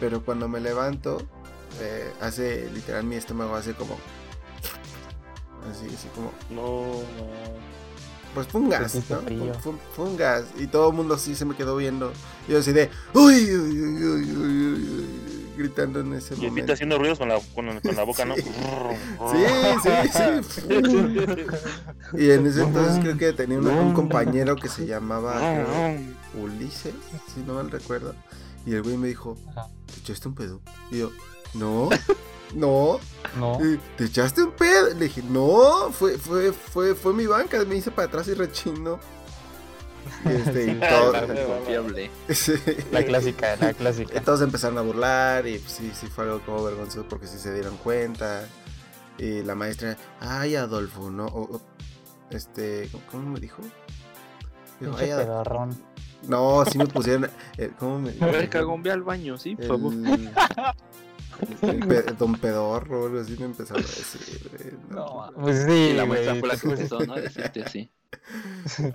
pero cuando me levanto, eh, hace literal mi estómago hace como. Así, así como. No, no. Pues fue un gas, Sentiste ¿no? Fue, fue un gas. Y todo el mundo así se me quedó viendo. Y yo así de. ¡Uy! uy, uy, uy, uy, uy", gritando en ese Y momento. haciendo ruidos con la, con, con la boca, ¿no? Sí. *laughs* Sí, sí, sí. Y en ese entonces creo que tenía un, un compañero que se llamaba creo, Ulises, si no mal recuerdo. Y el güey me dijo, Ajá. ¿te echaste un pedo? Y yo, *laughs* no, no. No. ¿Te echaste un pedo? Le dije, no, fue, fue, fue, fue mi banca, me hice para atrás y rechino. Este, *laughs* y todo- *laughs* Confiable. sí. La clásica, la clásica. Todos empezaron a burlar y pues, sí, sí fue algo como vergonzoso porque sí se dieron cuenta. Y la maestra, ay Adolfo, ¿no? O- o- este, ¿cómo me dijo? Dijo, "Ay, Adolfo". No, sí me pusieron, eh, ¿cómo me A ver, cagón, ve al baño, sí, por favor. El, Don Pedorro, algo así me empezaron a decir. No, no. pues sí, Y la maestra güey, fue la te que pusiste- empezó, ¿no? *laughs* Decirte así.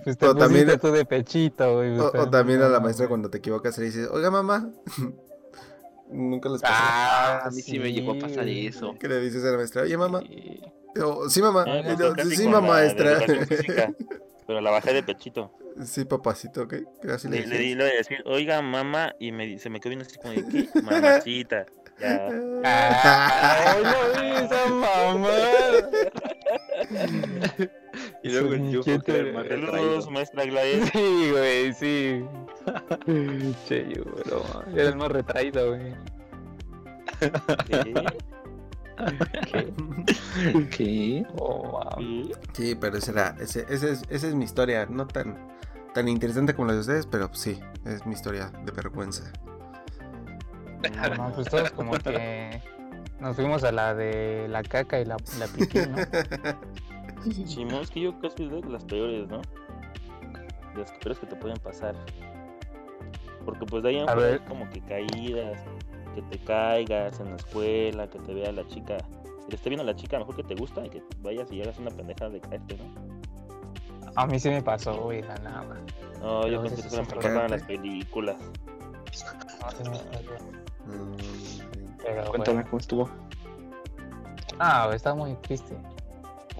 Pues te O también- pusiste tú de pechito, güey. O, pues, o también a la no, maestra cuando te equivocas le dices, oiga mamá. *laughs* Nunca les pasa. Ah, A mí sí me llegó a pasar eso. Que le dices a la maestra, oye mamá. Sí. Sí mamá. Pues, casi sí mamá de maestra. *laughs* física, Pero la bajé de pechito. Sí papacito, ¿ok? Le Le, le, di- voy a decir, oiga, mamá, y me, se me quedó viendo así como de, ¿qué? Mamacita. Ya. Ay, no esa mamá. Y luego el ¿quién que el más Saludos, retraído. maestra Gladys. *laughs* Sí, güey, sí. *laughs* Che, yo, bro. Era el más retraído, güey. ¿Qué? ¿Qué? ¿Qué? Oh, wow. ¿Qué? Sí, pero esa, era, ese, ese es, esa es mi historia. No tan, tan interesante como la de ustedes, pero sí, es mi historia de vergüenza. No, pues todos como que nos fuimos a la de la caca y la, la piqué, ¿no? *laughs* Sí, no, es que yo casi de las peores, ¿no? De las peores que te pueden pasar. Porque pues de ahí en A ver. como que caídas, que te caigas en la escuela, que te vea la chica, que te esté viendo la chica mejor que te gusta y que vayas y hagas una pendeja de caerte, ¿no? A mí sí me pasó, güey, la nada. No, Pero yo a pensé que se mejor para cae. las películas. No, sí me pasó. Pero, Cuéntame bueno. cómo estuvo. Ah, está muy triste.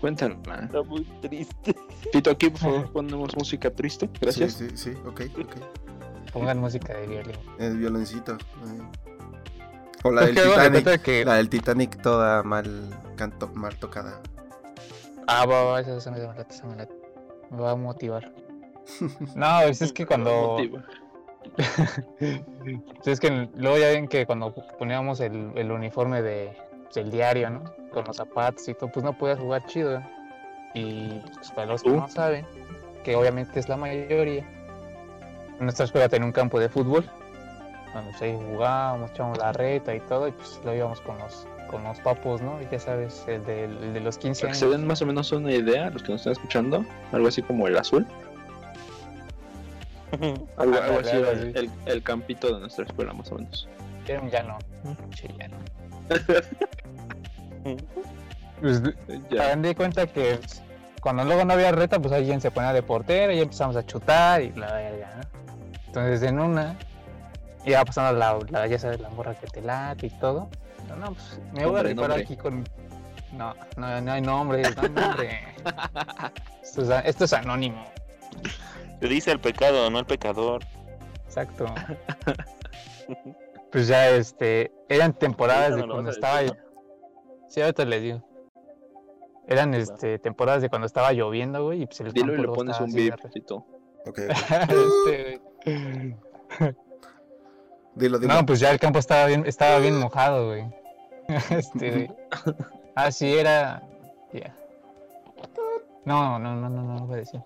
Cuéntame. Está muy triste. Tito, aquí por favor ponemos música triste. Gracias. Sí, sí, sí, ok, ok. Pongan música de violín. El violoncito. ahí. O la del de Titanic. que- La del Titanic toda mal, canto, mal tocada. Ah, va, va, esa, esa me late, esa me late. Me va a motivar. *laughs* No, es, es que cuando. Pues es que luego ya ven que cuando poníamos el, el uniforme de, del diario, ¿no? Con los zapatos y todo, pues no podías jugar chido. Y pues, para los que no saben, que obviamente es la mayoría, nuestra escuela tenía un campo de fútbol, donde pues, ahí jugábamos, echábamos la reta y todo, y pues lo íbamos con los, con los papos, ¿no? Y ya sabes, el de, el de los 15 Para que se años. den más o menos una idea, los que nos están escuchando, algo así como el azul. *laughs* Algo, algo así, el, así. el- el campito de nuestra escuela, más o menos. Ya, ya no. Sí, ya no. *laughs* Pues, Ya. Hagan de cuenta que pues, cuando luego no había reta, pues alguien se ponía de portero y empezamos a chutar y la verga, ¿no? Entonces en una iba pasando la, la ya sabes, la morra que te late y todo. No, no, pues me voy a rifar aquí con. No, no, no hay nombre, no hay nombre. *laughs* esto, es, esto es anónimo, Te dice el pecado, no el pecador. exacto. Pues ya este, eran temporadas de no lo cuando estaba. decir, Sí, ahorita les digo. Eran este, temporadas de cuando estaba lloviendo, güey, y pues el Dilo y le pones un Tito. Ok. Este, güey. Dilo, dilo. No, pues ya el campo estaba bien, estaba bien mojado, güey. Este, güey. Así era. Ya. No, no, no, no, no, no voy a decir.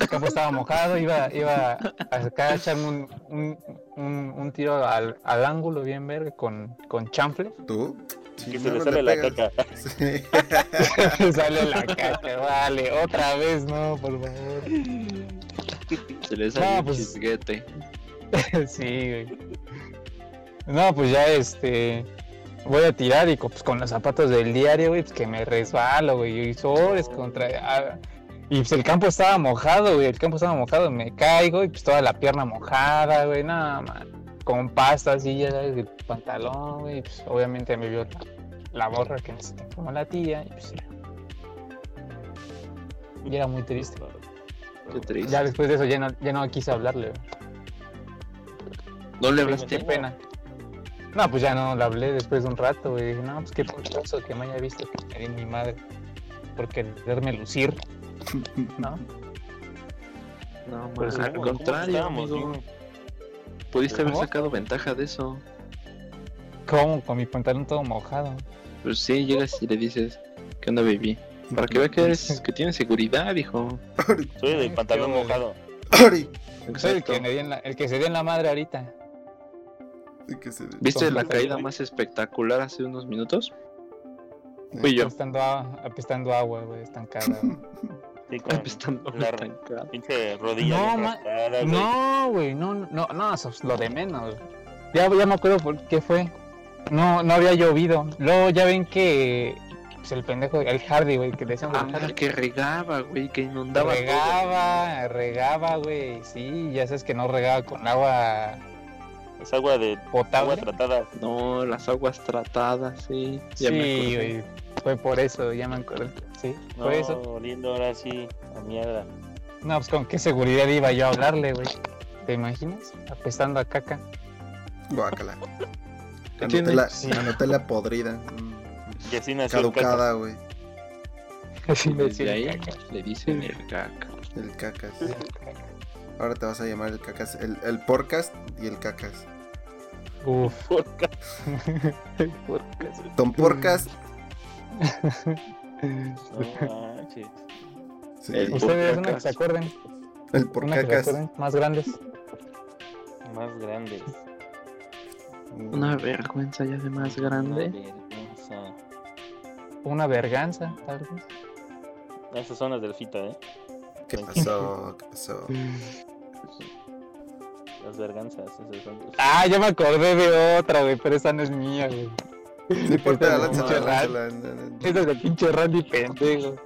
El campo estaba mojado, iba, iba a sacar a echarme un, un, un, un tiro al, al ángulo bien verga con, con chanfle. ¿Tú? Que Sí, se no, le no sale la caca. Sí. *laughs* *laughs* Sale la caca, vale, otra vez, no, por favor. Se le sale No, un pues- chisguete. *laughs* Sí, güey. No, pues ya este. Voy a tirar y pues, con los zapatos del diario, güey, pues que me resbalo, güey. Y sobres contra. ah, Y pues el campo estaba mojado, güey. El campo estaba mojado. Me caigo y pues toda la pierna mojada, güey. Nada, man. Con pasta así, ya sabes, el pantalón, güey. Pues obviamente me vio la, borra que necesita como la tía. Y pues ya. Y era muy triste. Qué triste. Ya después de eso ya no, ya no quise hablarle, güey. ¿No le Qué hablaste? pena. No, pues ya no le hablé después de un rato, güey. Dije, no, pues qué puntoso que me haya visto que me di mi madre por quererme lucir, ¿no? No, Pues, al ¿cómo contrario, amigo. Pudiste haber ¿Cómo? sacado ventaja de eso. Como con mi pantalón todo mojado. Pues sí, llegas y le dices, ¿qué onda, baby? Para que vea que eres, que tienes seguridad, hijo. Soy del pantalón mojado. Soy el Exacto. que, me di en la, el que se dio en la madre ahorita. Sí, que se- ¿Viste la caída más espectacular hace unos minutos? Fui yo. Apestando, a- apestando agua, güey, estancada. *laughs* Sí, con Apestando la estancado. pinche rodilla No, ma- güey. No, güey, no, no, no, eso es lo de menos. Ya, ya me acuerdo por qué fue. No, no había llovido. Luego ya ven que pues, el pendejo, el Hardy, güey, que le decíamos el Ah, Hardy. que regaba, güey, que inundaba todo. regaba, regaba, güey. Sí, ya sabes que no regaba con agua Es agua de agua potable. tratada. No, las aguas tratadas, sí. Ya sí, güey. Fue por eso, ya me acuerdo. Sí, No, por eso. oliendo ahora sí a mierda. No, pues con qué seguridad iba yo a hablarle, güey. ¿Te imaginas? Apestando a caca. Guácala. ¿Qué La tiene? Nutella, Sí. la Nutella podrida. Y así nació el. Caducada, güey. Así ahí el caca. le dicen el caca. El cacas. El caca. Ahora te vas a llamar el cacas. El, el podcast y el cacas. Uf. Porca. Don Porcas. No manches. Sí, Ustedes, una que se acuerden. el Una que se porcacas. acuerden. Más grandes. Más grandes. Una vergüenza ya de más grande. Vergüenza. Una verganza, tal vez. Esas son las del Fita, ¿eh? ¿Qué pasó? ¿Qué pasó? Las verganzas. Esas son Ah, ya me acordé de otra, güey, pero esa no es mía, güey. No importa, Esa es lánzala, pinche Randy. de pinche pendejo.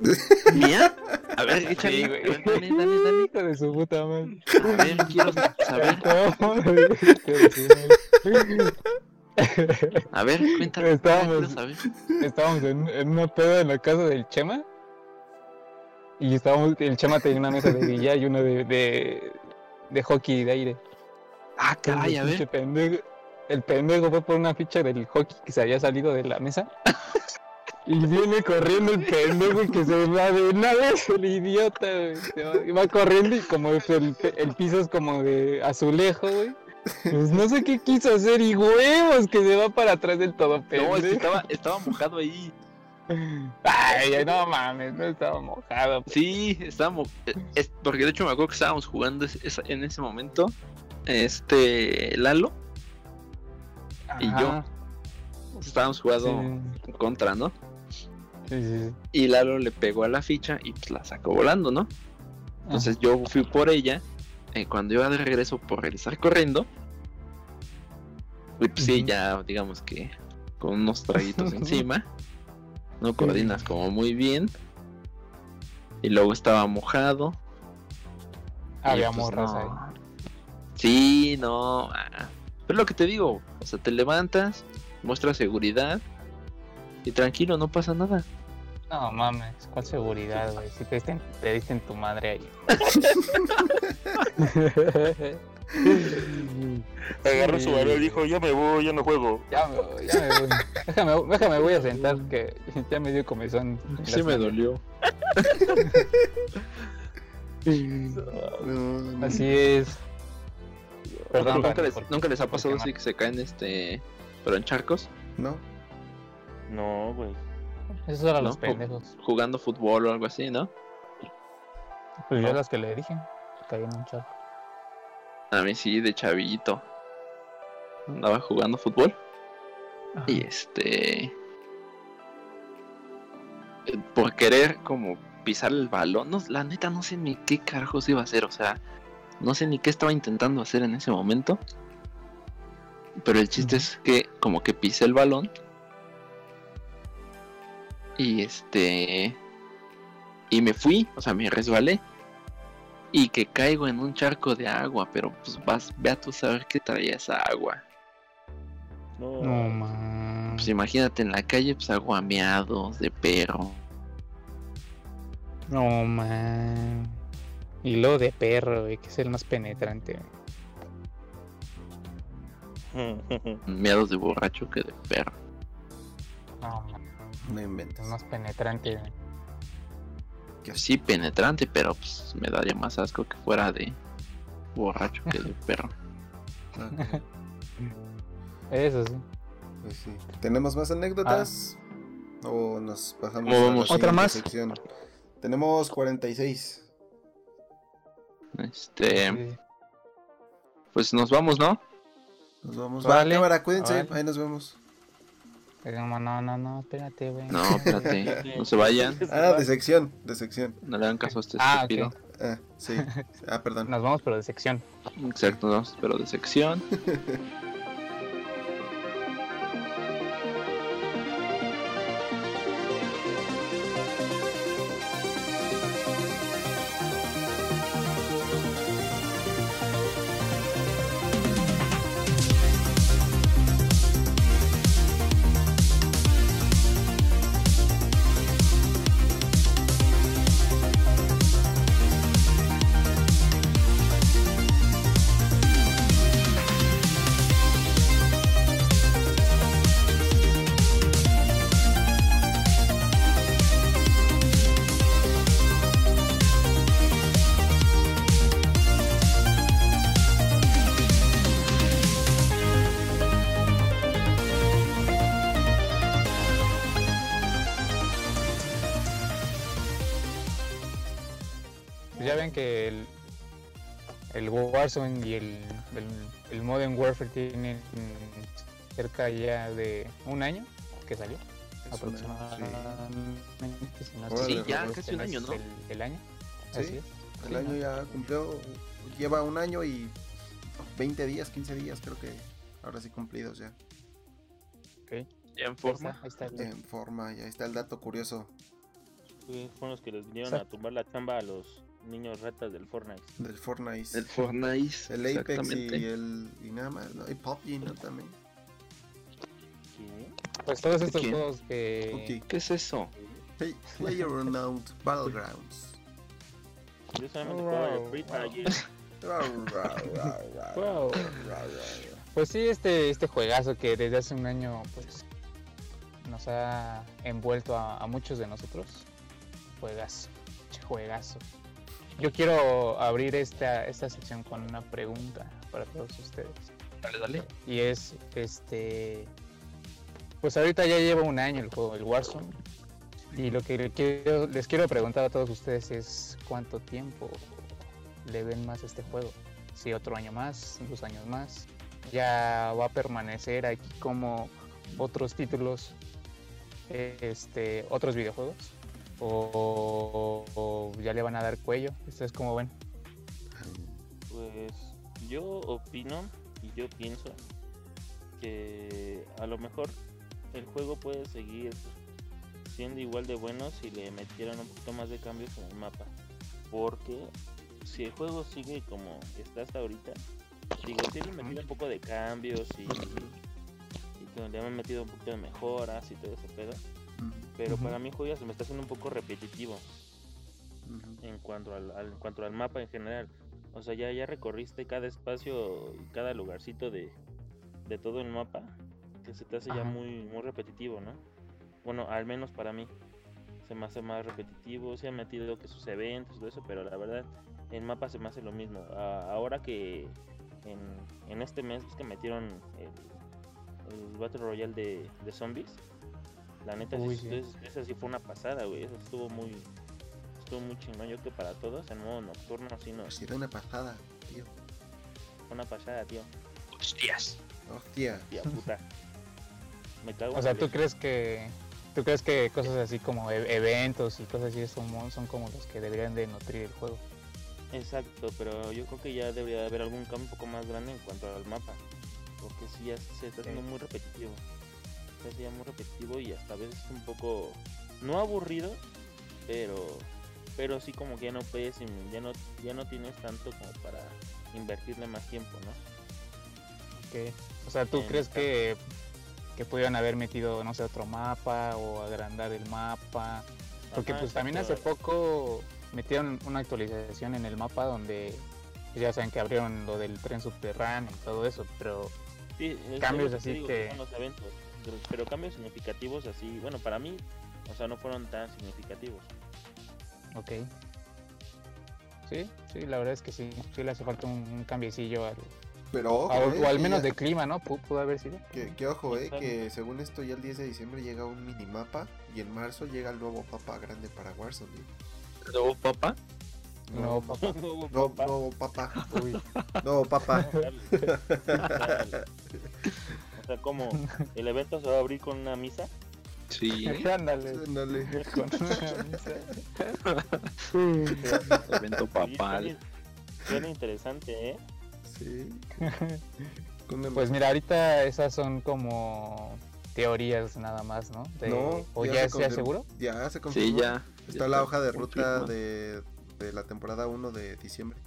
¿Mía? A ver, échale. Sí, güey. Dale, dale, dale. Hijo de su puta madre. A ver, quiero saber. *laughs* No. A ver, cuéntame. Estábamos- quiero saber. Estábamos en, en una peda en la casa del Chema. Y estábamos, el Chema tenía una mesa de billar y una de, de, de hockey de aire. Ah, caray, a ver. pendejo, el pendejo fue por una ficha del hockey que se había salido de la mesa. *laughs* Y viene corriendo el pendejo que se va de una vez el idiota, güey. Va, corriendo y como el, el piso es como de azulejo, güey. Pues no sé qué quiso hacer y huevos que se va para atrás del todo pendejo. No, es que estaba, estaba mojado ahí. Ay, no mames, no estaba mojado. Sí, estábamos. es- porque de hecho me acuerdo que estábamos jugando en ese momento. Este. Lalo. Y yo. Ajá, Estábamos jugando Sí, contra, ¿no? sí, sí. Y Lalo le pegó a la ficha y pues la sacó volando, ¿no? Entonces yo fui por ella. eh, cuando iba de regreso por regresar corriendo. Y pues sí, ya digamos que con unos traguitos *laughs* encima. No coordinas como muy bien. Y luego estaba mojado. Había pues, morras no. ahí. Sí, no. ah, Pero lo que te digo, o sea, te levantas, muestras seguridad. Y tranquilo, no pasa nada. No mames, ¿cuál seguridad, güey? Si te diste, en- te diste en tu madre ahí. *laughs* Agarró su balón y dijo, yo me voy, yo no juego. Ya me voy, ya me voy. Déjame, déjame, voy a sentar que *laughs* ya me dio comezón. Sí me dolió. *laughs* Así es. Perdón, ¿Nunca, les, nunca les ha pasado así que se caen este. Pero en charcos, No. No, güey. Esos eran ¿no? los pendejos. jugando fútbol o algo así, ¿no? Pues yo No. las que le dije. Caí en un charco. A mí sí, de chavito. Andaba jugando fútbol y este. Por querer como pisar el balón, no, la neta no sé ni qué carajos iba a hacer, o sea, no sé ni qué estaba intentando hacer en ese momento. Pero el chiste es que como que pisé el balón y este Y me fui, o sea, me resbalé. Y que caigo en un charco de agua, pero pues vas, ve a tú saber qué traía esa agua. No, No, man. Pues imagínate en la calle, pues aguameados de perro. No, man. Y lo de perro, güey, que es el más penetrante. *laughs* Meados de borracho que de perro. No. No inventes. más penetrante, güey. Sí, penetrante, pero pues me daría más asco que fuera de borracho que de *laughs* perro. Eso sí. pues sí. ¿Tenemos más anécdotas? ¿O nos pasamos ¿Cómo a la? ¿Otra más? sección? Tenemos 46. Este, Sí. pues nos vamos, ¿no? Nos vamos. Vale, Va, cámara, cuídense. vale. Ahí nos vemos. No, no, no, no, espérate, güey. No, espérate, no se vayan, *laughs* Ah, de sección, de sección. no le hagan caso a este Ah, estúpido. Ah, sí. Ah, perdón. Nos vamos, pero de sección. Exacto, no, pero de sección. *laughs* ya ven que el, el Warzone y el, el, el Modern Warfare tienen cerca ya de un año que salió. Es una- sí. aproximadamente. si no Órale, Sí, ya, casi un año, ¿no? El, el año. Sí. Así es. El Sí, año ¿no? ya cumplió. Lleva un año y 20 días, 15 días, creo que ahora sí cumplidos ya. Ok. Ya en Ahí forma. está, ahí está el- En forma, ya está el dato curioso Sí, Fueron los que les vinieron Exacto. a tumbar la chamba a los niños ratas del Fortnite. del Fortnite. El Fortnite. El Apex y el. y nada más, ¿no? Y PUBG, ¿no? También. ¿Qué? Pues todos estos quién? juegos que. ¿Qué es eso? Hey, Player Unknown Battlegrounds. Yo solamente Free Fire. Wow. Pues sí, este, este juegazo que desde hace un año pues nos ha envuelto a, a muchos de nosotros. Juegazo, juegazo. Yo quiero abrir esta, esta sección con una pregunta para todos ustedes. Dale, dale. Y es, este, pues ahorita ya lleva un año el juego, el Warzone. Y lo que le quiero- les quiero preguntar a todos ustedes es cuánto tiempo le ven más a este juego. Si otro año más, dos años más, ya va a permanecer aquí como otros títulos, este, otros videojuegos, o, ya le van a dar cuello. ¿Ustedes cómo ven? Pues yo opino y yo pienso que a lo mejor el juego puede seguir siendo igual de bueno si le metieran un poquito más de cambios en el mapa. Porque si el juego sigue como está hasta ahorita, digo, si le metieron un poco de cambios y, y que le han metido un poquito de mejoras y todo ese pedo. Pero para mí el juego ya se me está haciendo un poco repetitivo en cuanto al, al- en cuanto al mapa en general. O sea, ya, ya recorriste cada espacio y cada lugarcito de, de todo el mapa, que se te hace ya muy, muy repetitivo, ¿no? Bueno, al menos para mí se me hace más repetitivo, se han metido que sus eventos todo eso, pero la verdad el mapa se me hace lo mismo. A- ahora que en, en este mes que metieron el, el Battle Royale de, de zombies, la neta, Uy, sí, sí. es- esa sí fue una pasada, güey. Eso estuvo muy, estuvo muy chingón. Yo que para todos, en modo nocturno, sí, no, Ha sido una pasada, tío. fue una pasada, tío. Hostias. Hostia. Tía puta. *laughs* Me cago O en sea, la ¿tú crees que tú crees que cosas así como e- eventos y cosas así son, son como los que deberían de nutrir el juego? Exacto, pero yo creo que ya debería de haber algún cambio un poco más grande en cuanto al mapa. Porque sí, ya se está haciendo muy repetitivo. Hace ya muy repetitivo y hasta a veces un poco, no aburrido, pero pero sí como que ya no puedes, ya no, ya no tienes tanto como para invertirle más tiempo, ¿no? Ok. O sea, ¿tú En crees esta- que, que pudieron haber metido, no sé, otro mapa o agrandar el mapa? Porque Ajá, pues también hace poco metieron una actualización en el mapa donde pues, ya saben que abrieron lo del tren subterráneo y todo eso, pero Sí, es- cambios es así que- son los eventos, pero, pero cambios significativos así, bueno, para mí, o sea, no fueron tan significativos. ok. Sí, sí, la verdad es que sí, sí le hace falta un, un cambiecillo al, Pero ojo, a- eh, o al menos ya- de clima, ¿no? Pu- Pudo haber sido. Que, que ojo, eh, que según esto ya el 10 de diciembre llega un minimapa y en marzo llega el nuevo mapa grande para Warzone. ¿eh? ¿Luego papá? No, papá. Nuevo *laughs* No, papá. no, papá. Uy, No, papá. *laughs* o sea, como el evento se va a abrir con una misa. Sí. *laughs* ándale. Ándale. Con una misa. Evento papal. suena- Suena interesante, ¿eh? Sí. *laughs* Pues mira, ahorita esas son como teorías nada más, ¿no? De- no, ¿O ya, se sea confirmó. seguro? Ya se confirmó. Sí, ya. Está ya la hoja de ruta de, de la temporada 1 de diciembre.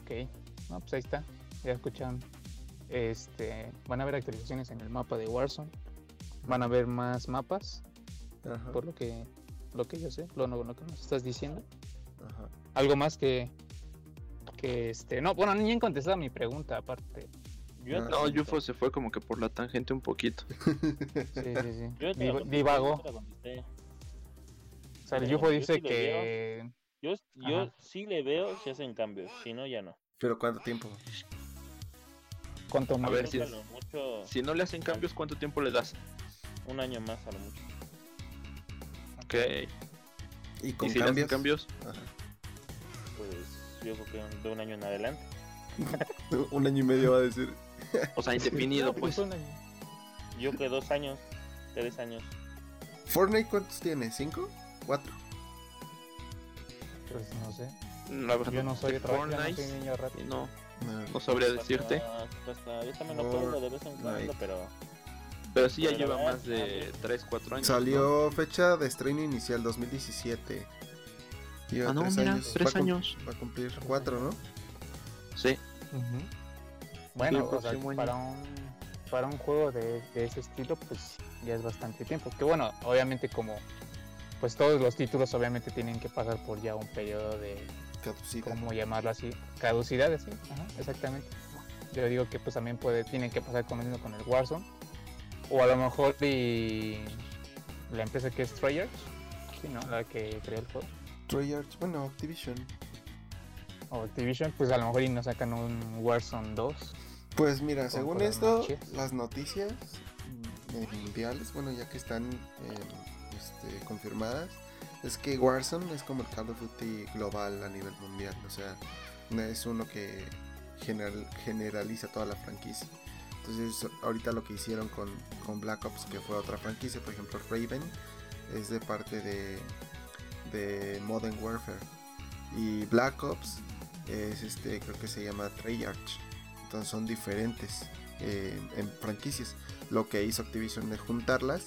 Ok. No, pues ahí está. Ya escucharon. Este, van a haber actualizaciones en el mapa de Warzone. Van a haber más mapas, Ajá. por lo que lo que yo sé, lo, lo que nos estás diciendo. Ajá. Algo más que que este, no, bueno, ni han contestado mi pregunta aparte. Yo No, No, Yufo se fue como que por la tangente un poquito. *laughs* Sí, sí, sí. yo Div- contesté. O sea, el yo dice sí que Yo, yo sí le veo si hacen cambios, si no, ya no. Pero ¿cuánto tiempo? Cuánto A más ver si es- mucho Si no le hacen cambios, ¿cuánto tiempo le das? un año más a lo mucho. Ok. ¿Y ¿Y con si le hacen cambios? cambios? Ajá. Pues yo creo que de un año en adelante. *laughs* Un año y medio va a decir. O sea, indefinido, *laughs* pues. Yo que dos años, tres años. ¿Fortnite cuántos tiene? ¿Cinco? ¿Cuatro? Pues no sé. La verdad, Yo no soy, de ra- yo no Fortnite, soy niño rato. no, No. no sabría decirte. Hasta- hasta- yo también lo pongo de vez en cuando, pero Pero sí ya lleva verdad, más de 3, 4 años. Salió fecha de estreno inicial 2017. Lleva ¿no? Ah, no, tres mira, años. 3 Va a cum- años. Va a cumplir cuatro, ¿no? Sí. Ujú. Bueno, el o sea, para un para un juego de, de ese estilo, pues ya es bastante tiempo. Que bueno, obviamente como pues todos los títulos obviamente tienen que pasar por ya un periodo de, Caducida. ¿cómo llamarlo así? Caducidad, sí, Ajá, exactamente. Yo digo que pues también puede, tienen que pasar con el Warzone. O a lo mejor y la empresa que es Treyarch, sí, ¿no? La que creó el juego. Treyarch, bueno, Activision. O Activision, pues a lo mejor y nos sacan un Warzone 2. Pues mira, según esto, las noticias mm, eh, mundiales, bueno, ya que están eh, este, confirmadas, es que Warzone es como el Call of Duty global a nivel mundial. O sea, es uno que general- generaliza toda la franquicia. Entonces, ahorita lo que hicieron con, Black Ops, que fue otra franquicia, por ejemplo, Raven, es de parte de, de Modern Warfare. Y Black Ops es este, creo que se llama Treyarch. Entonces son diferentes eh, en franquicias. Lo que hizo Activision es juntarlas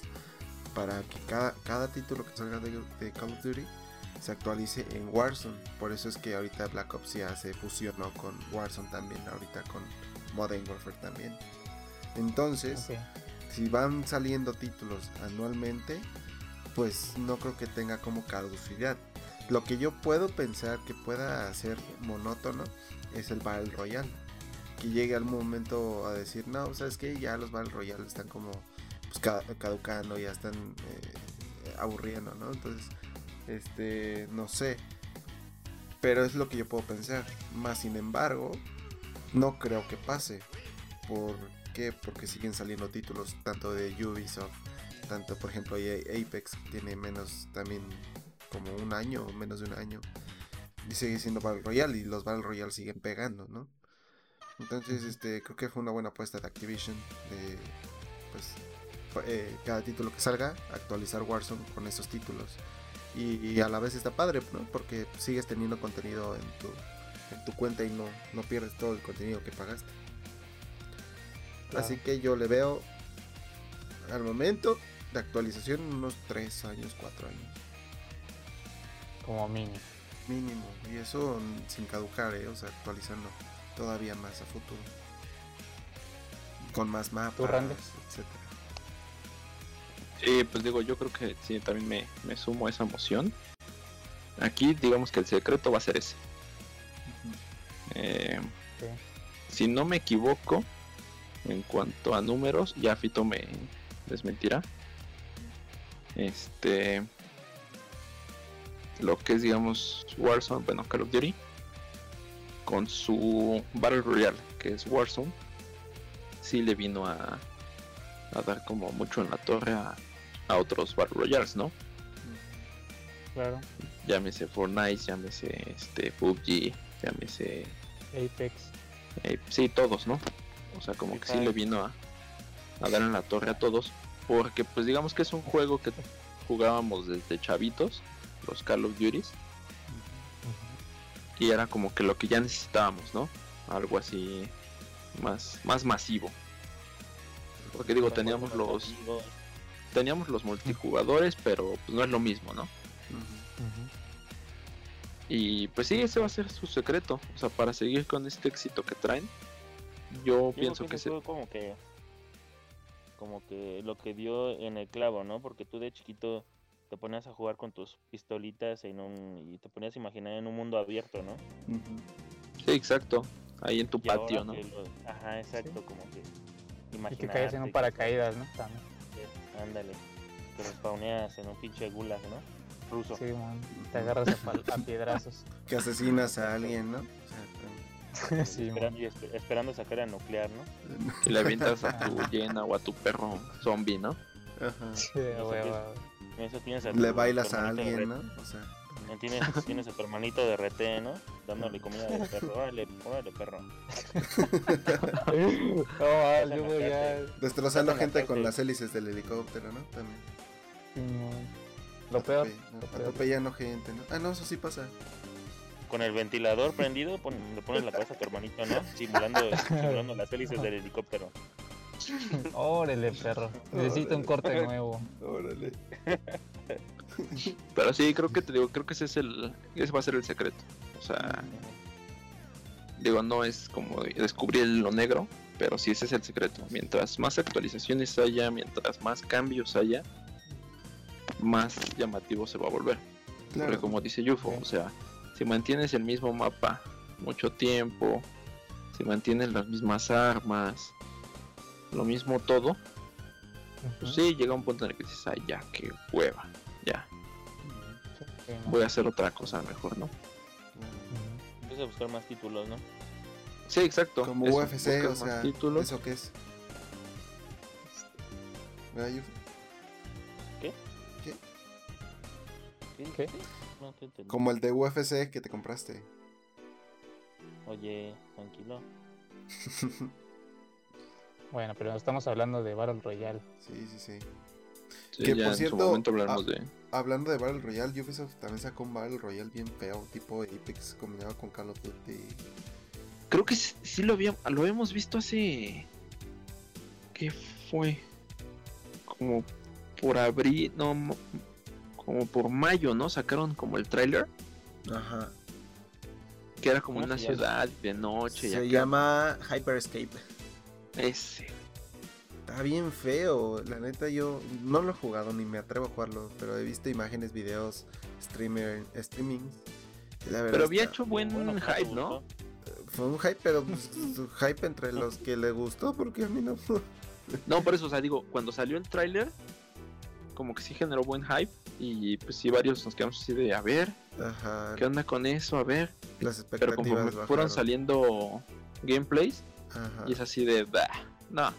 para que cada, cada título que salga de, de Call of Duty se actualice en Warzone. Por eso es que ahorita Black Ops ya se fusionó con Warzone también, ahorita con Modern Warfare también. Entonces, si van saliendo títulos anualmente, pues no creo que tenga como caducidad. Lo que yo puedo pensar que pueda ser monótono es el Battle Royale. Que llegue al momento a decir, no, ¿sabes qué? Ya los Battle Royale están como pues, ca- caducando, ya están eh, aburriendo, ¿no? Entonces, este, no sé. Pero es lo que yo puedo pensar. Más sin embargo, no creo que pase. ¿Por qué? Porque siguen saliendo títulos tanto de Ubisoft, tanto por ejemplo Apex tiene menos también como un año o menos de un año y sigue siendo Battle Royale y los Battle Royale siguen pegando, ¿no? Entonces, este, creo que fue una buena apuesta de Activision de pues eh, cada título que salga actualizar Warzone con esos títulos y, y a la vez está padre, ¿no? Porque sigues teniendo contenido en tu en tu cuenta y no, no pierdes todo el contenido que pagaste. Claro. Así que yo le veo al momento de actualización unos 3 años, 4 años. Como mínimo. Mínimo. Y eso sin caducar, ¿eh? O sea, actualizando todavía más a futuro. Con más mapas, etcétera. Sí, pues digo, yo creo que sí, también me, me sumo a esa emoción. Aquí, digamos que el secreto va a ser ese. Eh, si no me equivoco, en cuanto a números, ya Fito me desmentirá. Este. Lo que es, digamos, Warzone, bueno, Call of Duty, con su Battle Royale, que es Warzone, sí le vino a, a dar como mucho en la torre a, a otros Battle Royales, ¿no? Claro. Llámese Fortnite, llámese este, PUBG, llámese Apex. Eh, sí, todos, ¿no? O sea, como que sí le vino a, a dar en la torre a todos. Porque, pues, digamos que es un juego que jugábamos desde chavitos, los Call of Duties, y era como que lo que ya necesitábamos, ¿no? Algo así más, más masivo. Porque digo, teníamos los, teníamos los multijugadores, pero pues no es lo mismo, ¿no? Y pues sí, ese va a ser su secreto. O sea, para seguir con este éxito que traen, yo, Yo pienso que ese se... como que como que lo que dio en el clavo, ¿no? Porque tú de chiquito te ponías a jugar con tus pistolitas en un y te ponías a imaginar en un mundo abierto, ¿no? Ujú. Sí, exacto. Ahí en tu Y patio, ¿no? Ajá, exacto, como que Y imaginarte. que caes en un paracaídas, ¿no? También. Que- Ándale. Que respawneas en un pinche gulag, ¿no? Ruso. Sí, man. Te agarras a, pal- a piedrazos. *laughs* Que asesinas a alguien, ¿no? O sea, *laughs* sí, y espe- esperando sacar a nuclear, ¿no? Y le avientas a tu *laughs* llena o a tu perro zombie, ¿no? Ajá. Sí, eso tienes a Le bailas a alguien, ¿no? O sea, Tienes, tienes a tu hermanito de rete, ¿no? Dándole comida de perro. Órale, órale, perro. *laughs* No, ah, luego ya. destrozando gente con las hélices del helicóptero, ¿no? También. sí. Lo peor. Atrope- no, lo peor. Atropellando gente, ¿no? Ah, no, eso sí pasa. Con el ventilador prendido, pon- le pones la cabeza a tu hermanito, ¿no? Simulando, simulando las hélices del helicóptero. Órale, perro. Necesito un corte nuevo. Órale. *laughs* Pero sí, creo que te digo, creo que ese es el, ese va a ser el secreto. O sea, digo, no es como descubrir lo negro, pero sí ese es el secreto. Mientras más actualizaciones haya, mientras más cambios haya, más llamativo se va a volver. Porque Claro. como dice Yufo, o sea, si mantienes el mismo mapa mucho tiempo, si mantienes las mismas armas, lo mismo todo, pues sí, llega un punto en el que dices, ay, ya, qué hueva, ya. Voy a hacer otra cosa mejor, ¿no? Empieza a buscar más títulos, ¿no? Sí, exacto. Como eso, UFC, o más sea, títulos. ¿eso qué es? ¿Verdad, Yuf? ¿Qué? ¿Qué? No te entendí. Como el de UFC que te compraste. Oye, tranquilo. *laughs* Bueno, pero no estamos hablando de Battle Royale. Sí, sí, sí. Sí, que ya por en cierto, su momento hablaremos ah, de... Hablando de Battle Royale, Ubisoft también sacó un Battle Royale bien feo, tipo Apex combinado con Call of Duty. Creo que sí, sí lo habíamos, lo habíamos visto hace... ¿Qué fue? Como por abril, no, mo- como por mayo, ¿no? Sacaron como el tráiler, Ajá. que era como ¿Cómo una llama? ciudad de noche. y Se acá. llama Hyperscape. Ese. Está bien feo, la neta yo no lo he jugado ni me atrevo a jugarlo, pero he visto imágenes, videos, streamer, streamings. y la verdad Pero había hecho buen Bueno, ¿cómo te hype, ¿no? Fue un hype, pero pues, hype entre los que le gustó, porque a mí no. No, por eso, o sea, digo, cuando salió el tráiler, como que sí generó buen hype. Y pues sí, varios nos quedamos así de, a ver, Ajá. ¿qué onda con eso? A ver. Las Pero expectativas conforme bajaron. fueron saliendo gameplays, Ajá. y es así de, "Bah, no,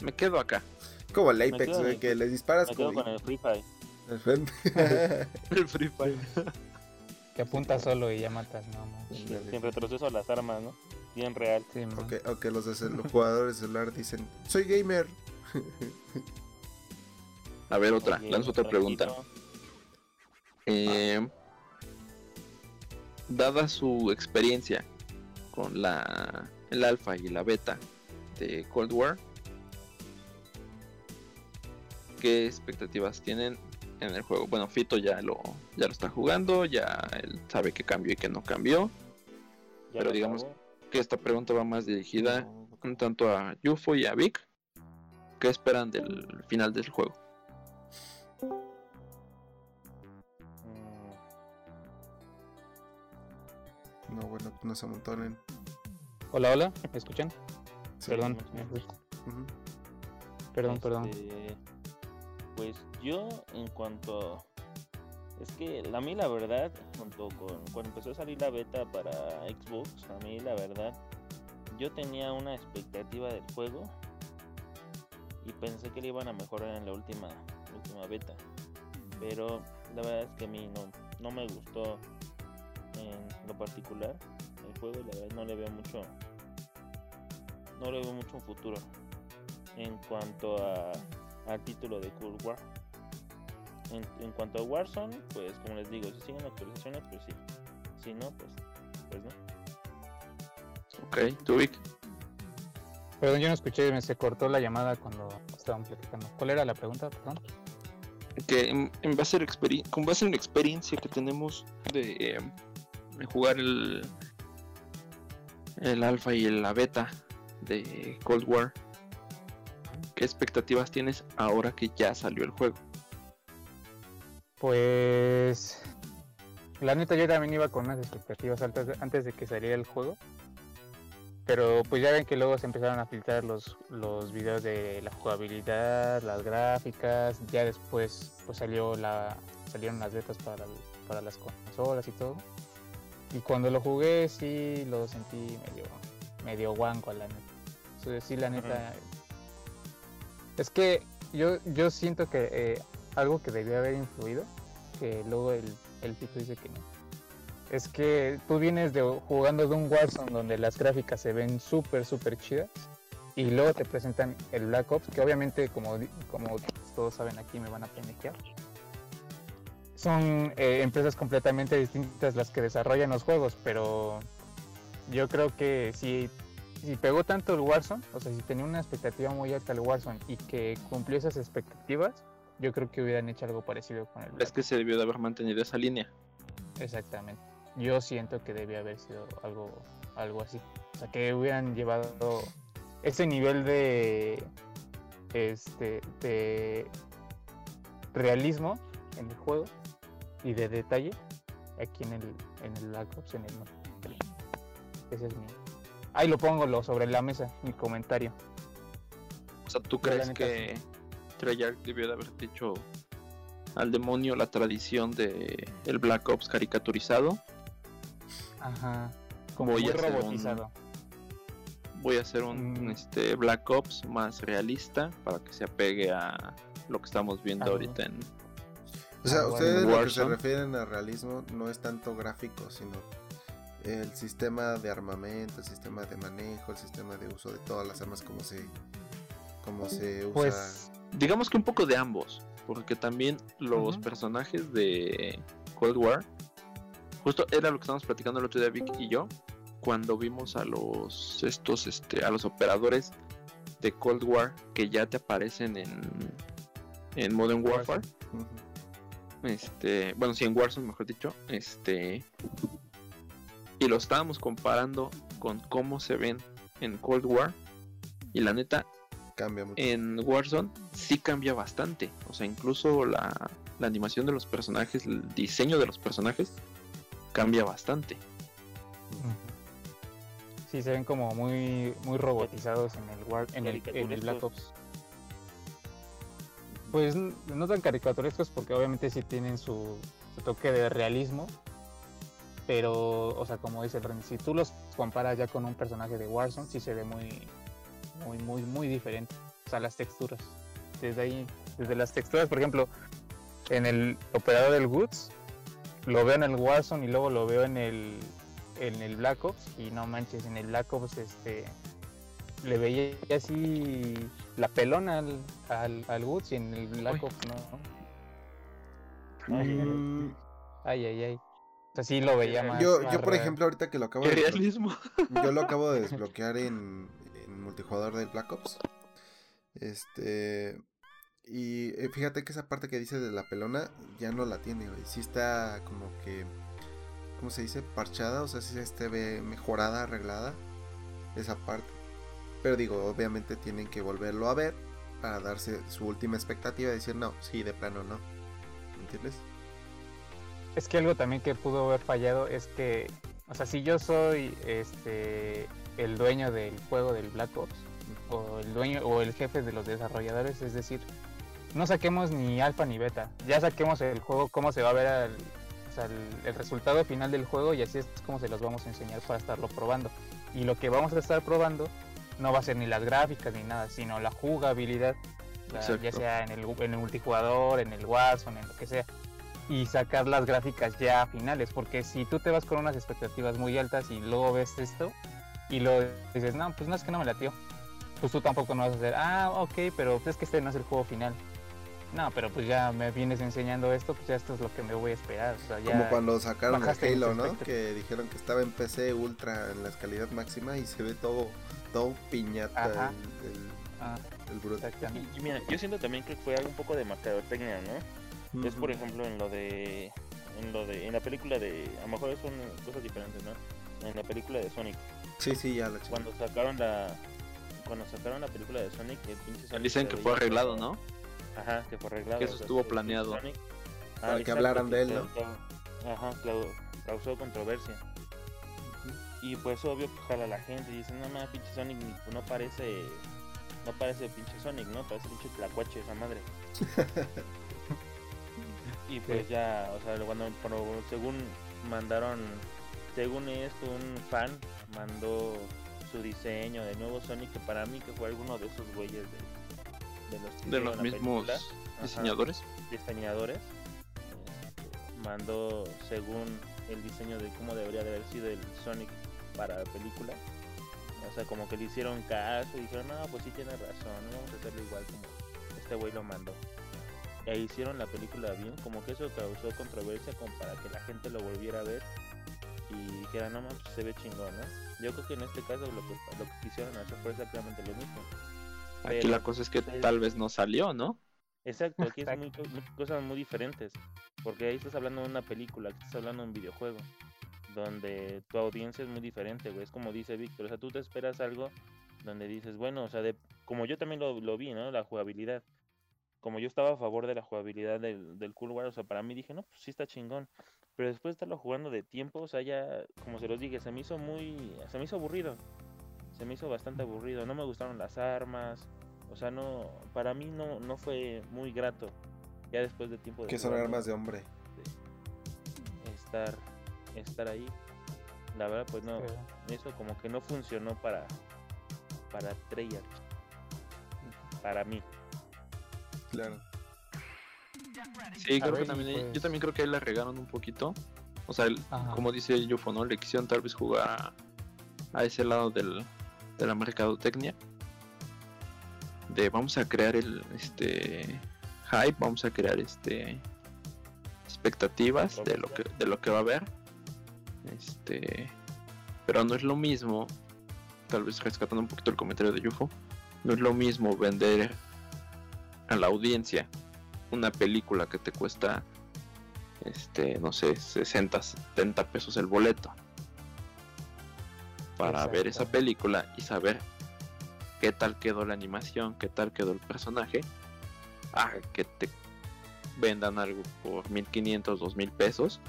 me quedo acá. Como el Apex, güey, de- que le disparas Me quedo como... con el Free Fire. *laughs* el Free Fire. *laughs* Que apuntas solo y ya matas, no, man. Sin retroceso a las armas, ¿no? Bien real. Sí, man. o, que, o que los, los jugadores de celular dicen, soy gamer. A ver, otra, Oye, lanzo otra pregunta. Eh, dada su experiencia con la el alfa y la beta de Cold War, ¿qué expectativas tienen en el juego. Bueno, Fito ya lo, ya lo está jugando, ya él sabe que cambió y que no cambió. Ya Pero digamos-. Que esta pregunta va más dirigida un tanto a Yufo y a Vic. ¿Qué esperan del final del juego? Mm, No, bueno, no se amontonen. Hola, hola, ¿me escuchan? Sí. Perdón. Ujú. perdón, perdón. Este, Pues yo en cuanto es que a mí la verdad, junto con cuando empezó a salir la beta para Xbox, a mí la verdad, yo tenía una expectativa del juego y pensé que le iban a mejorar en la última, última beta. Pero la verdad es que a mí no, no me gustó en lo particular el juego, la verdad no le veo mucho, no le veo mucho un futuro en cuanto a al título de Cold War. En, en cuanto a Warzone, pues como les digo, si siguen actualizaciones, pues sí. Si no, pues, pues no. Ok, Vic. Perdón, yo no escuché, me se cortó la llamada cuando estaban platicando. ¿Cuál era la pregunta? Perdón. Que en, en base a la con base en la experiencia que tenemos de, eh, de jugar el, el alfa y la beta de Cold War, ¿qué expectativas tienes ahora que ya salió el juego? Pues la neta yo también iba con unas expectativas altas antes de que saliera el juego. Pero pues ya ven que luego se empezaron a filtrar los, los videos de la jugabilidad, las gráficas, ya después pues salió la salieron las betas para, para las consolas y todo. Y cuando lo jugué sí lo sentí medio medio guanco la neta. Sí la neta es que yo yo siento que eh, algo que debió haber influido, que luego el, el Tito dice que no. Es que tú vienes de jugando de un Warzone donde las gráficas se ven súper, súper chidas. Y luego te presentan el Black Ops, que obviamente, como, como todos saben aquí, me van a pendejear. Son eh, empresas completamente distintas las que desarrollan los juegos, pero yo creo que si, si pegó tanto el Warzone, o sea, si tenía una expectativa muy alta el Warzone y que cumplió esas expectativas, yo creo que hubieran hecho algo parecido con el Black Es que se debió de haber mantenido esa línea. Exactamente. Yo siento que debía haber sido algo, algo así. O sea, que hubieran llevado ese nivel de este de realismo en el juego y de detalle aquí en el en el Black Ops en el. Ese es mi Ahí lo pongo lo sobre la mesa, mi comentario. O sea, ¿tú crees que Treyarch debió de haber dicho al demonio la tradición de el Black Ops caricaturizado? Ajá. Como Voy muy a hacer un- robotizado. Voy a hacer un Mm. este Black Ops más realista para que se apegue a lo que estamos viendo Algo. ahorita en O sea, Ah, ustedes lo que se refieren a realismo no es tanto gráfico, sino el sistema de armamento, el sistema de manejo, el sistema de uso de todas las armas, como se, como se usa. Pues digamos que un poco de ambos, porque también los personajes de Cold War, justo era lo que estábamos platicando el otro día Vic y yo, cuando vimos a los estos este a los operadores de Cold War que ya te aparecen en en Modern Warfare, este, bueno, sí en Warzone mejor dicho, este y lo estábamos comparando con cómo se ven en Cold War y la neta Cambia mucho. en Warzone sí cambia bastante. O sea, incluso la, la animación de los personajes, el diseño de los personajes cambia bastante. Sí, se ven como muy, muy robotizados en el, War, en, el, en el Black Ops. Pues no tan caricaturescos porque obviamente sí tienen su, su toque de realismo. Pero, o sea, como dice si tú los comparas ya con un personaje de Warzone, sí se ve muy, muy, muy, muy diferente. O sea, las texturas. Desde ahí, desde las texturas, por ejemplo, en el operador del Woods, lo veo en el Warzone y luego lo veo en el, en el Black Ops y no manches, en el Black Ops este le veía así la pelona al, al, al Woods y en el Black Uy. Ops no. Ay, Mm, ay, ay, ay. O sea, sí lo veía más. yo, más yo, por real. ejemplo, ahorita que lo acabo ¡Qué de realismo! Yo lo acabo de *laughs* desbloquear en, en multijugador del Black Ops. Este. Y eh, fíjate que esa parte que dice de la pelona ya no la tiene, güey. Sí está como que, ¿cómo se dice? Parchada, o sea, sí se este ve mejorada, arreglada esa parte. Pero digo, obviamente tienen que volverlo a ver para darse su última expectativa y decir, no, sí, de plano no. ¿Me entiendes? Es que algo también que pudo haber fallado es que, o sea, si yo soy este el dueño del juego del Black Ops, o el dueño o el jefe de los desarrolladores, es decir, no saquemos ni alfa ni beta, ya saquemos el juego, cómo se va a ver el, o sea, el, el resultado final del juego y así es como se los vamos a enseñar para estarlo probando. Y lo que vamos a estar probando no va a ser ni las gráficas ni nada, sino la jugabilidad, la- ya sea en el, en el multijugador, en el Warzone, en lo que sea. Y sacar las gráficas ya finales, porque si tú te vas con unas expectativas muy altas y luego ves esto y luego dices, no, pues no es que no me latió, pues tú tampoco no vas a hacer, ah, ok, pero pues es que este no es el juego final. No, pero pues ya me vienes enseñando esto, pues ya esto es lo que me voy a esperar. O sea, ya... Como cuando sacaron mis Halo, ¿no? Que dijeron que estaba en PC ultra en la calidad máxima y se ve todo, todo piñata Ajá. el, el, Ah, el brote. exactamente. Y, y mira, yo siento también que fue un poco de mercadotecnia, ¿no? Es por ejemplo en lo de en lo de en la película de a lo mejor son cosas diferentes, ¿no? En la película de Sonic, Sí, sí, ya la chica. cuando sacaron la cuando sacaron la película de Sonic, el pinche Sonic Dicen que fue arreglado, ¿no? Ajá, que fue arreglado. Que eso o sea, estuvo planeado. Sonic- Para que exacto, hablaran de él, ¿no? causó- Ajá, causó controversia. Y pues obvio pues, jala a la gente y dicen, no más pinche Sonic ni- pues, no parece no parece pinche Sonic, ¿no? Parece pinche tlacuache esa madre. *laughs* y pues Sí. ya, o sea, cuando, cuando según mandaron, según esto, un fan mandó su diseño de nuevo Sonic, que para mí que fue alguno de esos güeyes de, de los, De los mismos película. Ajá diseñadores. diseñadores este, mandó según el diseño de cómo debería de haber sido el Sonic para la película. O sea, como que le hicieron caso y dijeron, no, pues sí tiene razón, no vamos a hacerlo igual como este güey lo mandó. E hicieron la película bien, como que eso causó controversia como para que la gente lo volviera a ver y dijera, no, man, pues se ve chingón, ¿no? Yo creo que en este caso lo que, lo que quisieron hacer fue exactamente lo mismo. Aquí Pero, la cosa es que pues, tal vez no salió, ¿no? Exacto, aquí es muy, co- muy- cosas muy diferentes. Porque ahí estás hablando de una película, aquí estás hablando de un videojuego. Donde tu audiencia es muy diferente, güey. Es como dice Víctor. O sea, tú te esperas algo donde dices, bueno, o sea, de, como yo también lo, lo vi, ¿no? La jugabilidad. Como yo estaba a favor de la jugabilidad del, del Cool War, o sea, para mí dije, no, pues sí está chingón. Pero después de estarlo jugando de tiempo, o sea, ya, como se los dije, se me hizo muy. Se me hizo aburrido. Se me hizo bastante aburrido. No me gustaron las armas. O sea, no, para mí no, no fue muy grato. Ya después de tiempo de Que son armas de hombre. estar, estar ahí. La verdad, pues no, eso como que no funcionó para, para Treyarch. Para mí. Claro. Sí, creo ver, que también, yo pues- también creo que ahí la regaron un poquito. O sea, el- como dice Yufo, ¿no? Le quisieron tal vez jugar a, a ese lado del, de la mercadotecnia. De vamos a crear el este hype, vamos a crear este expectativas de lo que de lo que va a haber. Este pero no es lo mismo, tal vez rescatando un poquito el comentario de Yufo, no es lo mismo vender a la audiencia una película que te cuesta este no sé 60 70 pesos el boleto para ver esa película y saber qué tal quedó la animación qué tal quedó el personaje. A que te vendan algo por 1500 2000 pesos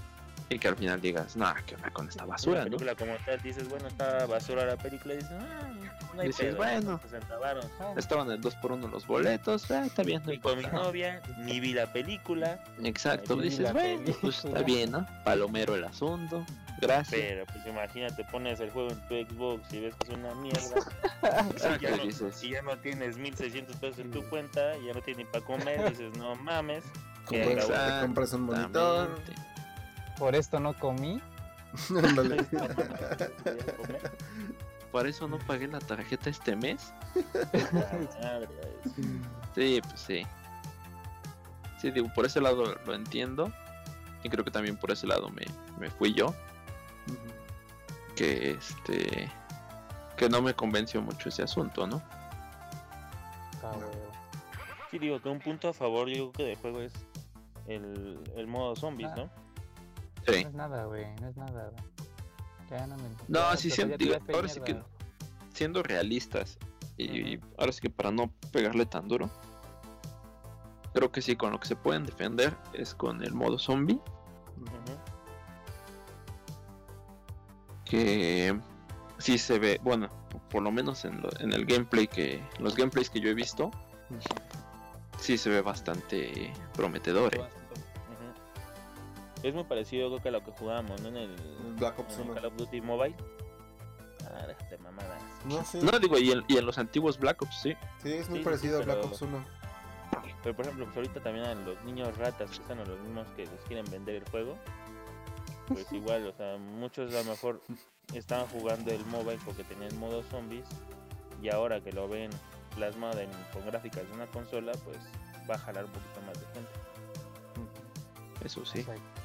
y que al final digas nah que onda con esta basura la ¿no? película como tal, dices, bueno, está basura la película, y dices, ah, no hay Dices, pedo, bueno. 60 varos. estaban en 2 por 1 los boletos ah, está bien no Fui con mi novia, ni vi la película, exacto Ni dices bueno pues está bien ¿no? palomero el asunto gracias pero pues imagínate, pones el juego en tu Xbox y ves que es una mierda. Exacto, *laughs* y, ya no, dices, y ya no tienes 1600 pesos en tu cuenta, y ya no tienes ni para comer, dices, no mames. Compras- compras un monitor. Exactamente. Por esto no comí. *laughs* Por eso no pagué la tarjeta este mes. Sí, pues sí. Sí, digo, por ese lado lo entiendo. Y creo que también por ese lado me, me fui yo. Que este. Que no me convenció mucho ese asunto, ¿no? Ah. Sí, digo que un punto a favor yo creo que del juego es el, el modo zombies, Ah. ¿no? Sí. No es nada, güey, no es nada, güey. Ya no me... No, sí, ya digo, ahora sí que siendo realistas y ahora sí que para no pegarle tan duro, creo que sí, con lo que se pueden defender es con el modo zombie, que sí se ve, bueno, por lo menos en, lo- en el gameplay que, los gameplays que yo he visto, sí se ve bastante prometedor. ¿eh? Es muy parecido creo que a lo que jugábamos, ¿no? En el, Black Ops en el 1. Call of Duty Mobile. Ah, déjate mamadas. No sé. No digo, y en, y en los antiguos Black Ops, sí. Sí, es muy Sí, sí, parecido sí, a Black pero- Ops 1. Pero por ejemplo, pues ahorita también a los niños ratas, que son los mismos que les quieren vender el juego. Pues *laughs* igual, o sea, muchos a lo mejor estaban jugando el mobile porque tenían modo zombies. Y ahora que lo ven plasmado en, con gráficas de una consola, pues va a jalar un poquito más de gente. Eso sí. Exacto.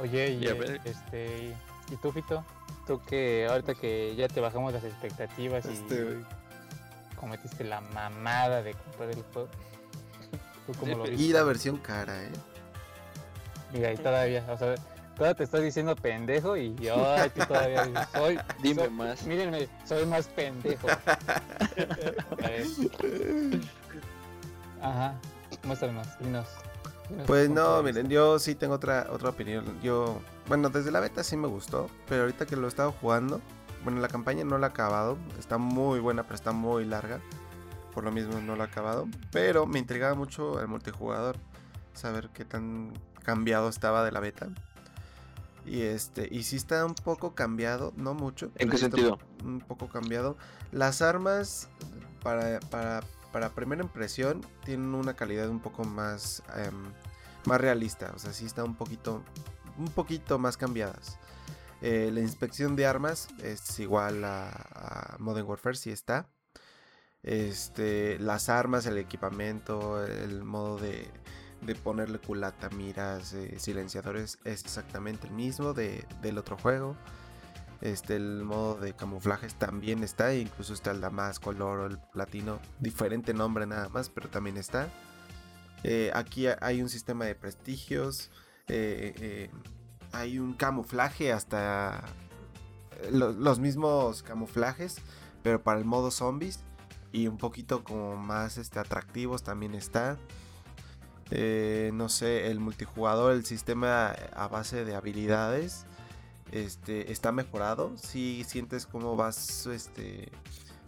Oye, y, eh, este, ¿y tú, Fito? Tú que ahorita que ya te bajamos las expectativas y Este, cometiste la mamada de comprar el juego. ¿Tú cómo lo viste? y la versión cara, ¿eh? Mira, y todavía, o sea, todavía te estás diciendo pendejo y yo, *laughs* ay, tú todavía dices, soy, Dime soy- más. mírenme, soy más pendejo. *laughs* A ver. Ajá, muéstranos, dinos. dinos Pues no, miren, yo sí tengo otra otra opinión. Yo, bueno, desde la beta sí me gustó, pero ahorita que lo he estado jugando, bueno, la campaña no la he acabado, está muy buena, pero está muy larga. Por lo mismo no la he acabado, pero me intrigaba mucho el multijugador, saber qué tan cambiado estaba de la beta. Y este, y sí está un poco cambiado, no mucho. ¿En qué sentido? un poco cambiado. Las armas, para, para, para primera impresión, tienen una calidad un poco más, em, más realista. O sea, sí está un poquito, un poquito más cambiadas. Eh, la inspección de armas es igual a, Modern Warfare, sí está. Este, las armas, el equipamiento, el modo de, de ponerle culata, miras, eh, silenciadores es exactamente el mismo de- del otro juego. Este, el modo de camuflajes también está, incluso está el damasco, el el platino, diferente nombre nada más, pero también está. Eh, aquí ha- hay un sistema de prestigios, eh, eh, hay un camuflaje hasta lo- los mismos camuflajes, pero para el modo zombies y un poquito como más este, atractivos también está. No sé, el multijugador, el sistema a base de habilidades este, está mejorado. Si sientes cómo vas este,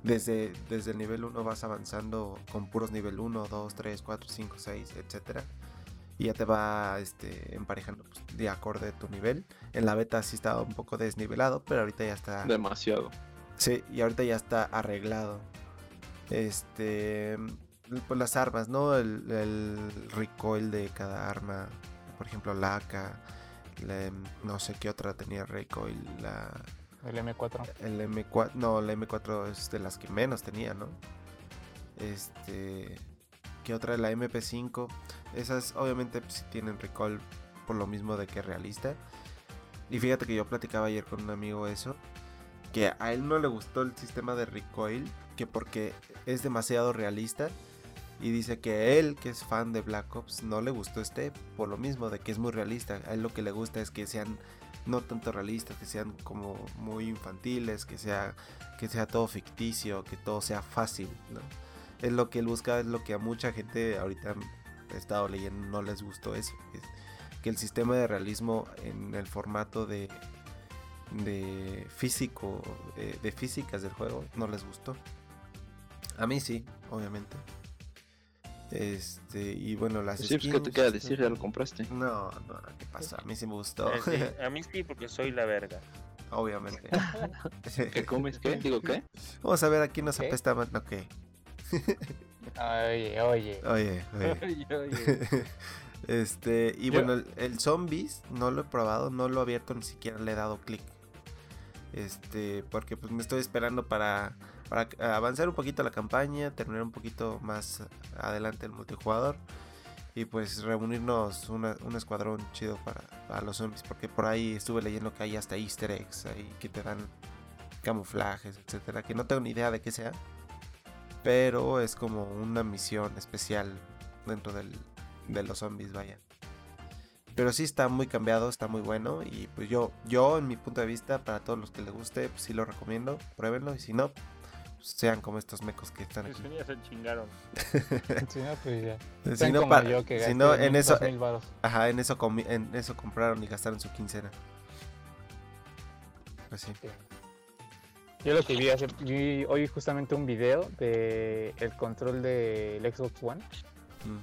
desde, desde el nivel 1 vas avanzando con puros nivel 1, 2, 3, 4, 5, 6, etcétera. Y ya te va este, emparejando pues, de acorde a tu nivel. En la beta sí estaba un poco desnivelado, pero ahorita ya está. Demasiado. Sí, y ahorita ya está arreglado. Este. Pues las armas, ¿no? El, el recoil de cada arma. Por ejemplo, la AK. La- no sé qué otra tenía recoil. La, El M4. el M4. No, la M4 es de las que menos tenía, ¿no? Este. ¿Qué otra? La MP5. Esas obviamente pues, sí tienen recoil por lo mismo de que realista. Y fíjate que yo platicaba ayer con un amigo eso. Que a él no le gustó el sistema de recoil. Que porque es demasiado realista. Y dice que él, que es fan de Black Ops, no le gustó este por lo mismo, de que es muy realista. A él lo que le gusta es que sean no tanto realistas, que sean como muy infantiles, que sea, que sea todo ficticio, que todo sea fácil. Es lo que él busca, es lo que a mucha gente ahorita he estado leyendo no les gustó eso. es que el sistema de realismo en el formato de, de físico, eh, de físicas del juego, no les gustó. A mí sí, obviamente. Este, y bueno, las Sí, pues, ¿qué te skins, queda decir? Ya lo compraste. No, no, ¿qué pasa? A mí sí me gustó. Eh, sí, *laughs* a mí sí, porque soy la verga. Obviamente. ¿Qué comes? ¿Qué? Digo, ¿qué? Vamos a ver a quién nos ¿Qué? apesta más. Ok. Oye, oye. Oye, oye. *laughs* Oye, oye. este, y Yo- bueno, el, el zombies no lo he probado, no lo he abierto, ni siquiera le he dado clic. Este, porque pues me estoy esperando para, para avanzar un poquito la campaña, terminar un poquito más adelante el multijugador. Y pues reunirnos un escuadrón chido para, los zombies. Porque por ahí estuve leyendo que hay hasta easter eggs ahí que te dan camuflajes, etcétera. Que no tengo ni idea de qué sea. Pero es como una misión especial dentro de los zombies, vaya. Pero sí está muy cambiado, está muy bueno. Y pues yo, yo en mi punto de vista, para todos los que les guste, pues sí lo recomiendo. Pruébenlo. Y si no, sean como estos mecos que están Pues aquí. ya se chingaron. *laughs* Si no, pues ya. Si no, como yo que si no, en mil, eso, ajá, en eso, comi- en eso compraron y gastaron su quincena. Pues sí. Yo lo que vi, hace, vi hoy justamente un video de el control del Xbox One. Mm.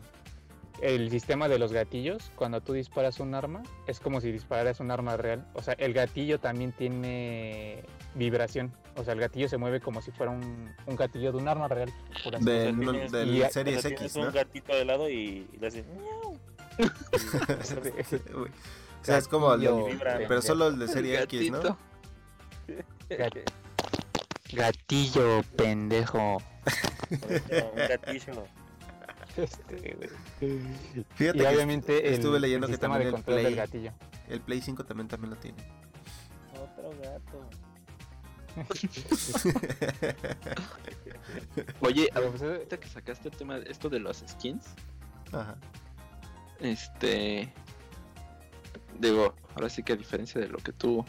El sistema de los gatillos, cuando tú disparas un arma, es como si dispararas un arma real. O sea, el gatillo también tiene vibración. O sea, el gatillo se mueve como si fuera un, un gatillo de un arma real. Por así De- O sea, no, tienes- del y- Series tienes X, ¿no? un gatito de lado y, y le haces. *laughs* O sea, es como pero solo el de El serie X, ¿no? Gatillo, pendejo. *laughs* Un gatillo. Este, güey. Fíjate y que obviamente el, estuve leyendo el que también el del Play- gatillo. el Play 5 también, también lo tiene. Otro gato. *laughs* Oye, pues, eh, ahorita que sacaste el tema de esto de los skins, Ajá. este digo, ahora sí que a diferencia de lo que tú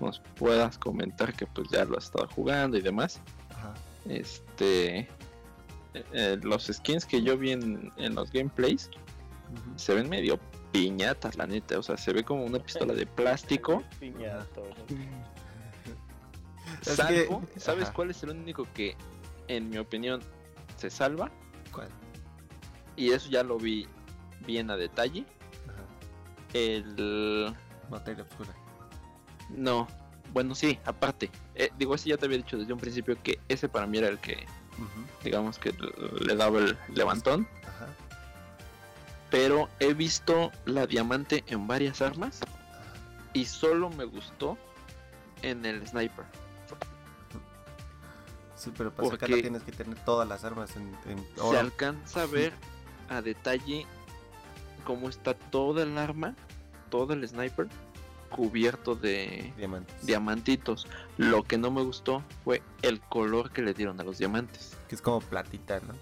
nos puedas comentar que pues ya lo has estado jugando y demás, Ajá. este eh, los skins que yo vi en, en los gameplays se ven medio piñatas la neta, o sea, se ve como una pistola de plástico, *laughs* Piñato. Salvo, que- ¿sabes ajá. cuál es el único que en mi opinión se salva? ¿Cuál? Y eso ya lo vi bien a detalle. Ajá. El Materia oscura. No, bueno, sí, aparte. Eh, digo, ese ya te había dicho desde un principio que ese para mí era el que, Digamos, que le daba el levantón. Ajá. Pero he visto la diamante en varias armas Ajá. y solo me gustó en el sniper. Sí, pero para Porque- sacarla tienes que tener todas las armas en, en Se alcanza a ver a detalle cómo está toda el arma, todo el sniper cubierto de Diamantes. diamantitos. Lo que no me gustó fue el color que le dieron a los diamantes. que es como platita, ¿no?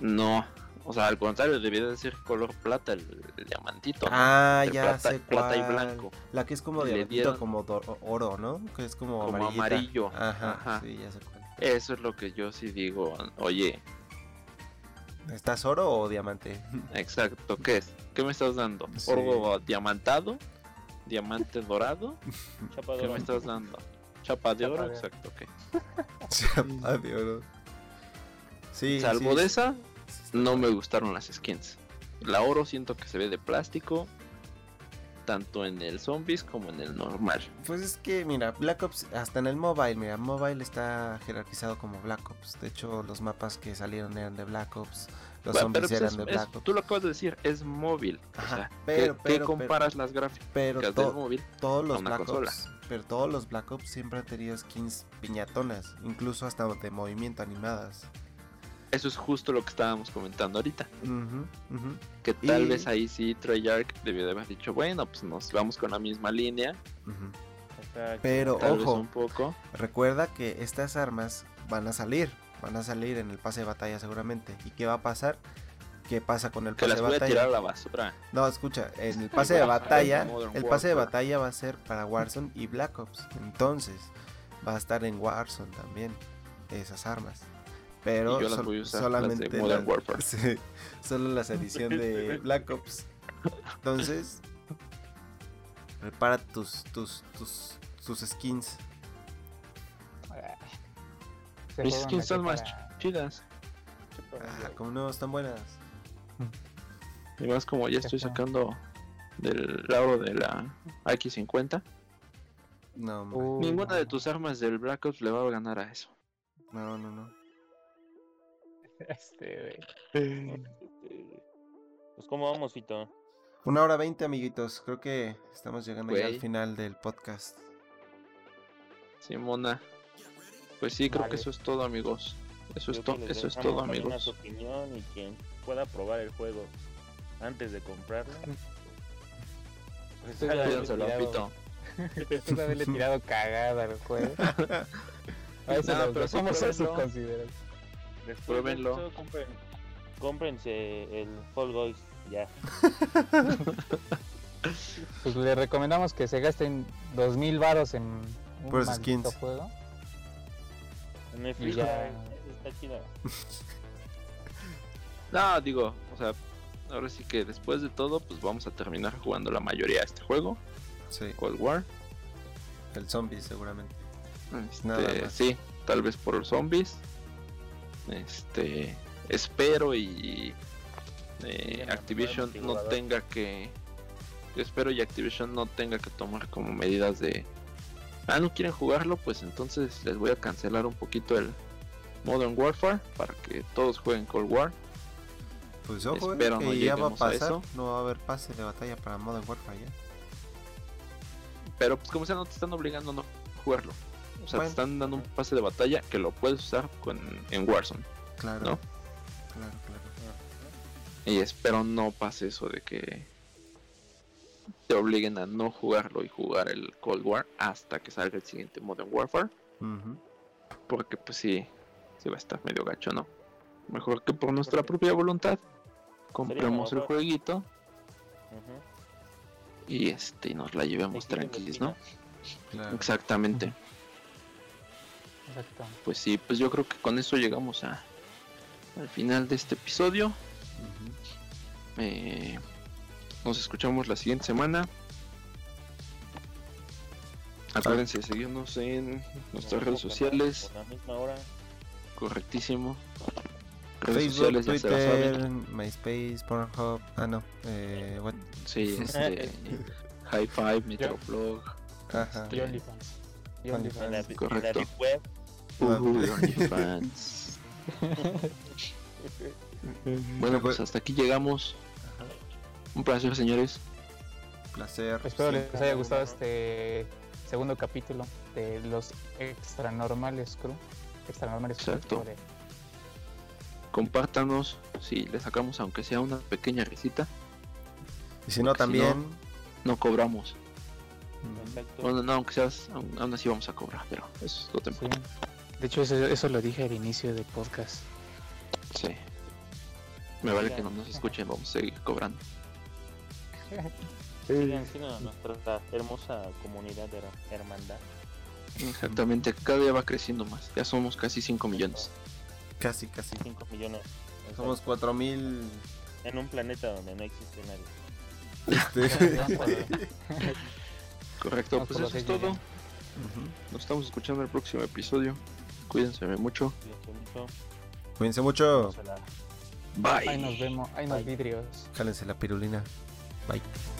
No, o sea, al contrario, debía de ser color plata el, el diamantito. ¿no? Ah, ya plata, sé plata y blanco, La que es como Le diamantito, dieron- como oro, ¿no? Que es como, como amarillo. Ajá, Ajá. sí, ya sé cuál. Eso es lo que yo sí digo. Oye, ¿Estás oro o diamante? *laughs* exacto, ¿qué es? ¿Qué me estás dando? Sí. ¿Oro diamantado? ¿Diamante dorado? *laughs* Chapa ¿Qué de me oro. estás dando? ¿Chapa de Chapa oro? de. Exacto, ¿qué? *laughs* Chapa de oro. Sí, Salvo sí, de esa, no me gustaron las skins. La oro siento que se ve de plástico, tanto en el zombies como en el normal. Pues es que, mira, Black Ops, hasta en el mobile, mira, mobile está jerarquizado como Black Ops. De hecho, los mapas que salieron eran de Black Ops, los Bueno, zombies pero pues eran es- de es- Black Ops. tú lo acabas de decir, es móvil. o Ajá, sea, pero- ¿qué, pero- qué comparas las gráficas Pero del to- móvil? todos los una Black consola. Ops, pero todos los Black Ops siempre han tenido skins piñatonas, incluso hasta de movimiento animadas. Eso es justo lo que estábamos comentando ahorita. Que tal Y- vez ahí sí Treyarch debió de haber dicho, bueno, pues nos vamos con la misma línea. Pero tal ojo, un poco. recuerda que estas armas van a salir, van a salir en el pase de batalla seguramente. ¿Y qué va a pasar? ¿Qué pasa con el Que pase las de voy a batalla? tirar a la basura. No, escucha, en el *laughs* pase de batalla, el pase de batalla va a ser para Warzone y Black Ops. Entonces, va a estar en Warzone también esas armas. Pero yo las sol- voy a usar, las de solamente Modern la- Warfare. *laughs* sí, solo las edición de *laughs* Black Ops. Entonces, prepara tus tus tus tus skins. Mis skins son más para- chidas. Ah, como no están buenas. Y más como ya estoy sacando del lado de la X50. No, hombre. Uh, Ninguna de tus armas del Black Ops le va a ganar a eso. no, no, no. *laughs* Este, güey. Pues cómo vamos, Fito. Una hora veinte, amiguitos. Creo que estamos llegando ya al final del podcast. Simona. Pues sí, creo Vale. que eso es todo, amigos. Eso es, Creo to- que les eso es todo, amigos. Su opinión y quien pueda probar el juego antes de comprarlo. *laughs* Pues de Pídanselo a tirado. Pito. Después de haberle tirado cagada al juego. A eso No, pero dejamos a su pruébenlo. compren, cómprense el Fall Guys, ya. *laughs* Pues le recomendamos que se gasten 2000 varos en un maldito skins. juego. En Free ya. Está chido. *laughs* No, digo, o sea, ahora sí que después de todo, pues vamos a terminar jugando la mayoría de este juego, Sí, Cold War. el zombie seguramente. Este, Nada más. sí, tal vez por los zombies. Este, espero y eh, Activision no tenga que, yo espero y Activision no tenga que tomar como medidas de, ah, no quieren jugarlo, pues entonces les voy a cancelar un poquito el Modern Warfare para que todos jueguen Cold War. Pues ojo, eh, no ya va a pasar. No va a haber pase de batalla para Modern Warfare ya. Pero pues como sea no te están obligando a no jugarlo. O sea, Bueno. te están dando un pase de batalla que lo puedes usar con, en Warzone. Claro. ¿No? Claro, claro. Y espero no pase eso de que te obliguen a no jugarlo y jugar el Cold War hasta que salga el siguiente Modern Warfare. Porque pues sí, sí va a estar medio gacho, ¿no? Mejor que por nuestra propia voluntad. Compremos el jueguito Ujú. y este y nos la llevemos tranquilos, ¿no? Claro. Exactamente. Exacto. Pues sí, pues yo creo que con eso llegamos a al final de este episodio. Eh, nos escuchamos la siguiente semana. Acuérdense de seguirnos en nuestras redes sociales. la misma hora. Correctísimo. Redes Facebook, sociales Twitter. MySpace, Pornhub. Ah, no. Eh, what? Sí, *laughs* este. High Five, Metroblog. Ajá. Y Este, OnlyFans. Y OnlyFans. Correcto. Web. Uy, OnlyFans. *laughs* Bueno, pues hasta aquí llegamos. Un placer, señores. Placer. Espero sí. les haya gustado este segundo capítulo de los extra normales crew. Extra normales crew. Exacto. sobre- Compártanos si le sacamos, aunque sea una pequeña risita. Y si no, si también. No cobramos. Ujú. Exacto. Bueno, no, aunque seas, aún, aún así vamos a cobrar, pero eso es lo Sí. temporal. De hecho, eso, eso lo dije al inicio del podcast. Sí. Me vale que no nos escuchen, vamos a seguir cobrando. Sigan siendo nuestra hermosa comunidad de her- hermandad. Exactamente, cada día va creciendo más. Ya somos casi 5 millones. Casi, casi. 5 millones. Somos 4000. en un planeta donde no existe nadie. Este. *laughs* Correcto, Vamos pues eso es todo. Nos estamos escuchando en el próximo episodio. Cuídense mucho. Cuídense mucho. Bye. Ahí nos vemos, ahí nos vidrios. Jálense la pirulina. Bye.